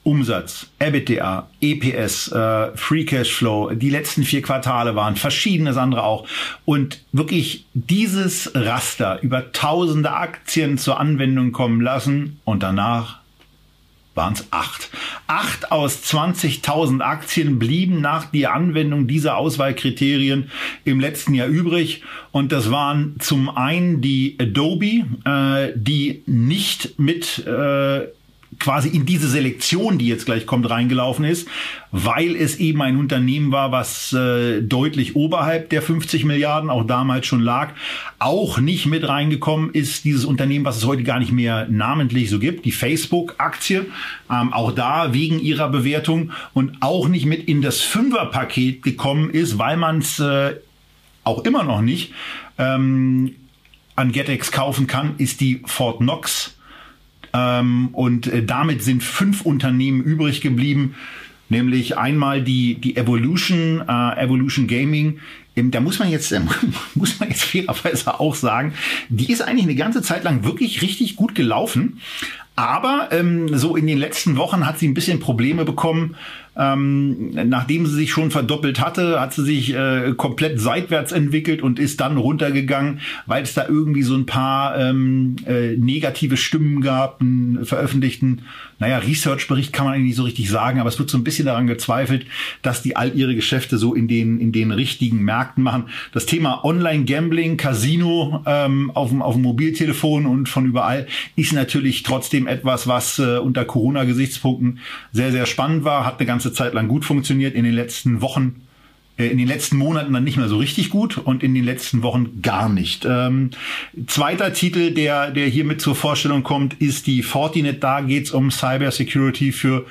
Umsatz, EBITDA, EPS, äh, Free Cash Flow, die letzten vier Quartale waren, verschiedenes andere auch. Und wirklich dieses Raster über tausende Aktien zur Anwendung kommen lassen und danach waren es acht. Acht aus 20.000 Aktien blieben nach der Anwendung dieser Auswahlkriterien im letzten Jahr übrig. Und das waren zum einen die Adobe, äh, die nicht mit äh, quasi in diese Selektion, die jetzt gleich kommt, reingelaufen ist, weil es eben ein Unternehmen war, was äh, deutlich oberhalb der 50 Milliarden auch damals schon lag. Auch nicht mit reingekommen ist dieses Unternehmen, was es heute gar nicht mehr namentlich so gibt, die Facebook-Aktie. Ähm, auch da wegen ihrer Bewertung und auch nicht mit in das Fünferpaket gekommen ist, weil man es äh, auch immer noch nicht ähm, an GetEx kaufen kann, ist die Fort Knox ähm, und äh, damit sind fünf Unternehmen übrig geblieben, nämlich einmal die, die Evolution, äh, Evolution Gaming. Ähm, da muss man jetzt, äh, muss man jetzt fairerweise auch sagen, die ist eigentlich eine ganze Zeit lang wirklich richtig gut gelaufen. Aber ähm, so in den letzten Wochen hat sie ein bisschen Probleme bekommen, ähm, nachdem sie sich schon verdoppelt hatte, hat sie sich äh, komplett seitwärts entwickelt und ist dann runtergegangen, weil es da irgendwie so ein paar ähm, äh, negative Stimmen gab, einen veröffentlichten, naja, Research-Bericht kann man eigentlich nicht so richtig sagen, aber es wird so ein bisschen daran gezweifelt, dass die all ihre Geschäfte so in den, in den richtigen Märkten machen. Das Thema Online-Gambling, Casino ähm, auf, dem, auf dem Mobiltelefon und von überall ist natürlich trotzdem etwas, was äh, unter Corona-Gesichtspunkten sehr, sehr spannend war, hat eine ganze Zeit lang gut funktioniert, in den letzten Wochen äh, in den letzten Monaten dann nicht mehr so richtig gut und in den letzten Wochen gar nicht. Ähm, zweiter Titel, der, der hier mit zur Vorstellung kommt, ist die Fortinet. Da geht's um Cyber Security für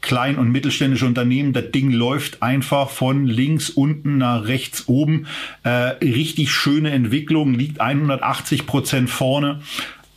klein- und mittelständische Unternehmen. Das Ding läuft einfach von links unten nach rechts oben. Äh, richtig schöne Entwicklung, liegt 180 Prozent vorne.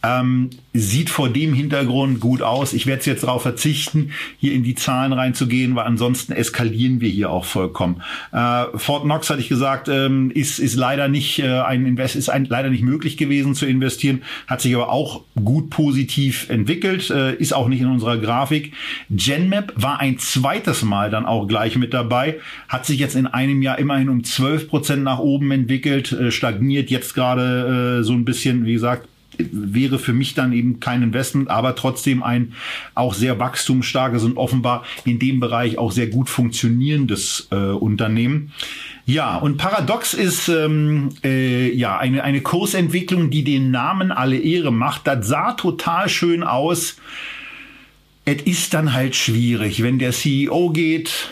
Ähm, sieht vor dem Hintergrund gut aus. Ich werde jetzt darauf verzichten, hier in die Zahlen reinzugehen, weil ansonsten eskalieren wir hier auch vollkommen. Äh, Fort Knox hatte ich gesagt, ähm, ist ist leider nicht äh, ein Invest ist ein, leider nicht möglich gewesen zu investieren, hat sich aber auch gut positiv entwickelt, äh, ist auch nicht in unserer Grafik. Genmap war ein zweites Mal dann auch gleich mit dabei, hat sich jetzt in einem Jahr immerhin um 12 Prozent nach oben entwickelt, äh, stagniert jetzt gerade äh, so ein bisschen, wie gesagt, wäre für mich dann eben kein Investment, aber trotzdem ein auch sehr wachstumsstarkes und offenbar in dem Bereich auch sehr gut funktionierendes äh, Unternehmen. Ja, und paradox ist ähm, äh, ja eine, eine Kursentwicklung, die den Namen alle Ehre macht. Das sah total schön aus. Es ist dann halt schwierig, wenn der CEO geht,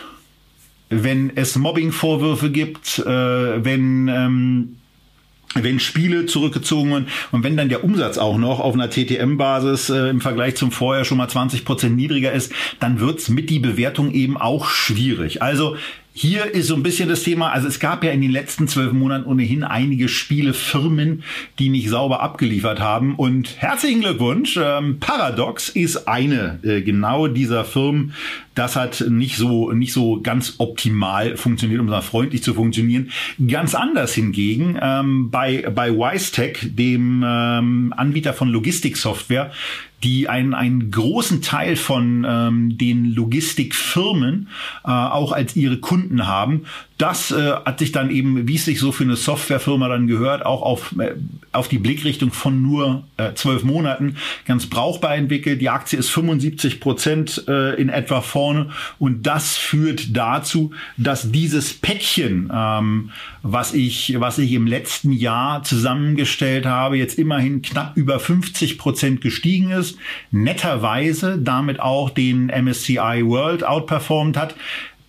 wenn es Mobbing-Vorwürfe gibt, äh, wenn ähm, wenn Spiele zurückgezogen werden und wenn dann der Umsatz auch noch auf einer TTM-Basis äh, im Vergleich zum vorher schon mal 20 Prozent niedriger ist, dann wird's mit die Bewertung eben auch schwierig. Also hier ist so ein bisschen das Thema, also es gab ja in den letzten zwölf Monaten ohnehin einige Spielefirmen, die nicht sauber abgeliefert haben. Und herzlichen Glückwunsch, ähm, Paradox ist eine äh, genau dieser Firmen. Das hat nicht so, nicht so ganz optimal funktioniert, um da freundlich zu funktionieren. Ganz anders hingegen ähm, bei, bei WiseTech, dem ähm, Anbieter von Logistiksoftware, die einen, einen großen Teil von ähm, den Logistikfirmen äh, auch als ihre Kunden haben. Das äh, hat sich dann eben, wie es sich so für eine Softwarefirma dann gehört, auch auf, äh, auf die Blickrichtung von nur äh, zwölf Monaten ganz brauchbar entwickelt. Die Aktie ist 75 Prozent äh, in etwa vorne und das führt dazu, dass dieses Päckchen, ähm, was ich, was ich im letzten Jahr zusammengestellt habe, jetzt immerhin knapp über 50 Prozent gestiegen ist, netterweise damit auch den MSCI World outperformed hat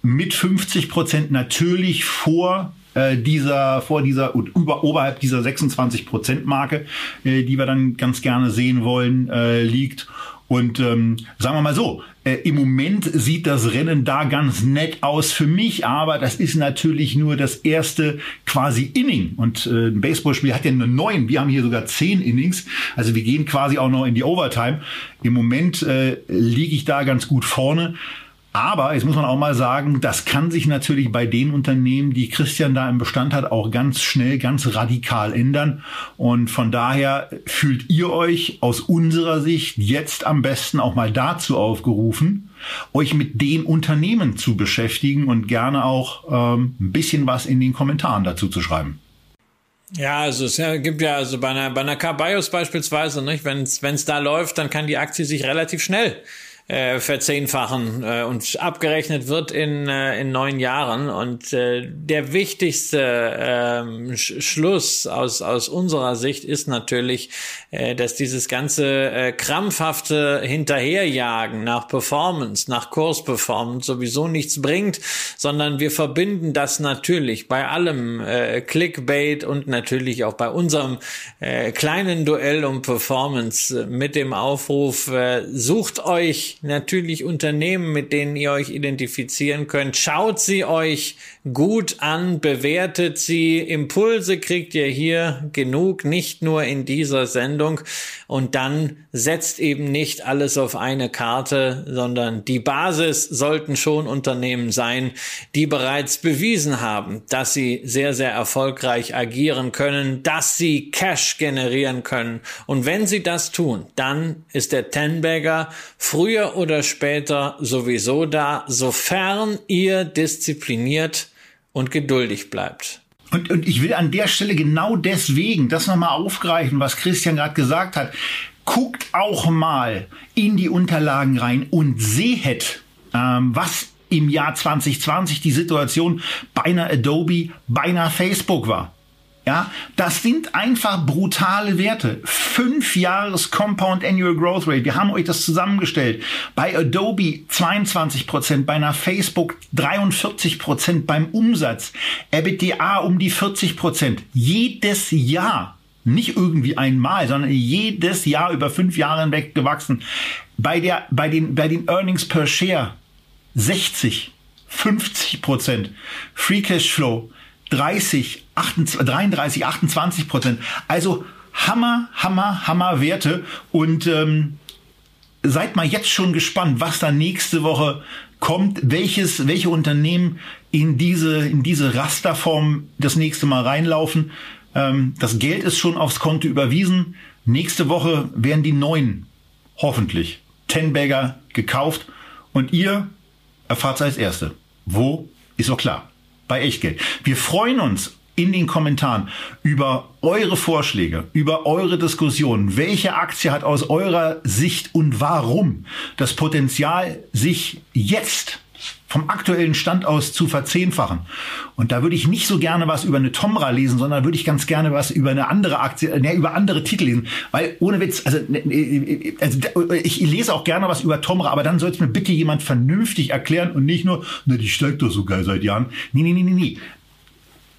mit 50 Prozent natürlich vor äh, dieser vor dieser und über oberhalb dieser 26 Prozent Marke, äh, die wir dann ganz gerne sehen wollen, äh, liegt. Und ähm, sagen wir mal so, äh, im Moment sieht das Rennen da ganz nett aus für mich, aber das ist natürlich nur das erste quasi Inning. Und äh, ein Baseballspiel hat ja nur neun, wir haben hier sogar zehn Innings. Also wir gehen quasi auch noch in die Overtime. Im Moment äh, liege ich da ganz gut vorne. Aber jetzt muss man auch mal sagen, das kann sich natürlich bei den Unternehmen, die Christian da im Bestand hat, auch ganz schnell, ganz radikal ändern. Und von daher fühlt ihr euch aus unserer Sicht jetzt am besten auch mal dazu aufgerufen, euch mit den Unternehmen zu beschäftigen und gerne auch ähm, ein bisschen was in den Kommentaren dazu zu schreiben. Ja, also es gibt ja also bei einer, bei einer Carbios beispielsweise, nicht, wenn es da läuft, dann kann die Aktie sich relativ schnell äh, verzehnfachen äh, und abgerechnet wird in, äh, in neun Jahren. Und äh, der wichtigste äh, Schluss aus, aus unserer Sicht ist natürlich, äh, dass dieses ganze äh, krampfhafte Hinterherjagen nach Performance, nach Kursperformance sowieso nichts bringt, sondern wir verbinden das natürlich bei allem äh, Clickbait und natürlich auch bei unserem äh, kleinen Duell um Performance mit dem Aufruf, äh, sucht euch natürlich Unternehmen, mit denen ihr euch identifizieren könnt. Schaut sie euch gut an, bewertet sie. Impulse kriegt ihr hier genug, nicht nur in dieser Sendung. Und dann setzt eben nicht alles auf eine Karte, sondern die Basis sollten schon Unternehmen sein, die bereits bewiesen haben, dass sie sehr, sehr erfolgreich agieren können, dass sie Cash generieren können. Und wenn sie das tun, dann ist der Tenbagger früher oder später sowieso da, sofern ihr diszipliniert und geduldig bleibt. Und, und ich will an der Stelle genau deswegen das nochmal aufgreifen, was Christian gerade gesagt hat. Guckt auch mal in die Unterlagen rein und seht, ähm, was im Jahr 2020 die Situation bei einer Adobe, bei einer Facebook war. Ja, das sind einfach brutale Werte. Fünf Jahres Compound Annual Growth Rate. Wir haben euch das zusammengestellt. Bei Adobe 22 Prozent, bei einer Facebook 43 Prozent beim Umsatz. EBITDA um die 40 Prozent. Jedes Jahr. Nicht irgendwie einmal, sondern jedes Jahr über fünf Jahre hinweg gewachsen. Bei der, bei den, bei den Earnings per Share 60, 50 Prozent. Free Cash Flow 30, 28, 33, 28 Prozent. Also Hammer, Hammer, Hammer Werte. Und ähm, seid mal jetzt schon gespannt, was da nächste Woche kommt, welches, welche Unternehmen in diese, in diese Rasterform das nächste Mal reinlaufen. Ähm, das Geld ist schon aufs Konto überwiesen. Nächste Woche werden die neuen, hoffentlich, Tenbagger gekauft. Und ihr erfahrt als Erste. Wo? Ist doch klar bei Echtgeld. Wir freuen uns in den Kommentaren über eure Vorschläge, über eure Diskussionen. Welche Aktie hat aus eurer Sicht und warum das Potenzial, sich jetzt vom aktuellen Stand aus zu verzehnfachen. Und da würde ich nicht so gerne was über eine Tomra lesen, sondern würde ich ganz gerne was über eine andere Aktie, ne, über andere Titel lesen. Weil ohne Witz, also, ne, ne, also ich lese auch gerne was über Tomra, aber dann soll es mir bitte jemand vernünftig erklären und nicht nur, na, die steigt doch so geil seit Jahren. Nee, nee, nee, nee, nee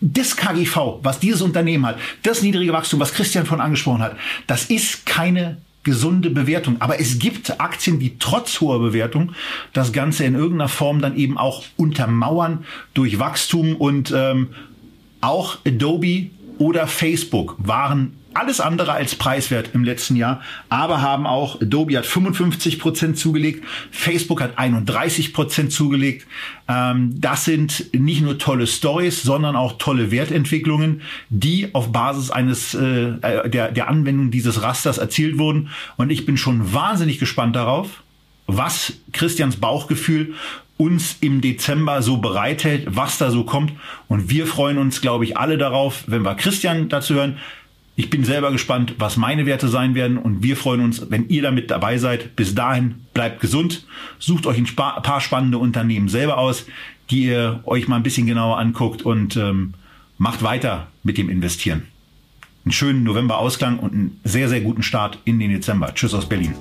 das KGV, was dieses Unternehmen hat, das niedrige Wachstum, was Christian von angesprochen hat, das ist keine gesunde Bewertung. Aber es gibt Aktien, die trotz hoher Bewertung das Ganze in irgendeiner Form dann eben auch untermauern durch Wachstum und ähm, auch Adobe oder Facebook waren alles andere als preiswert im letzten Jahr, aber haben auch, Adobe hat 55 Prozent zugelegt, Facebook hat 31 Prozent zugelegt. Ähm, das sind nicht nur tolle Stories, sondern auch tolle Wertentwicklungen, die auf Basis eines äh, der, der Anwendung dieses Rasters erzielt wurden. Und ich bin schon wahnsinnig gespannt darauf, was Christians Bauchgefühl uns im Dezember so bereithält, was da so kommt. Und wir freuen uns, glaube ich, alle darauf, wenn wir Christian dazu hören. Ich bin selber gespannt, was meine Werte sein werden und wir freuen uns, wenn ihr damit dabei seid. Bis dahin bleibt gesund, sucht euch ein paar spannende Unternehmen selber aus, die ihr euch mal ein bisschen genauer anguckt und ähm, macht weiter mit dem Investieren. Einen schönen November-Ausklang und einen sehr, sehr guten Start in den Dezember. Tschüss aus Berlin.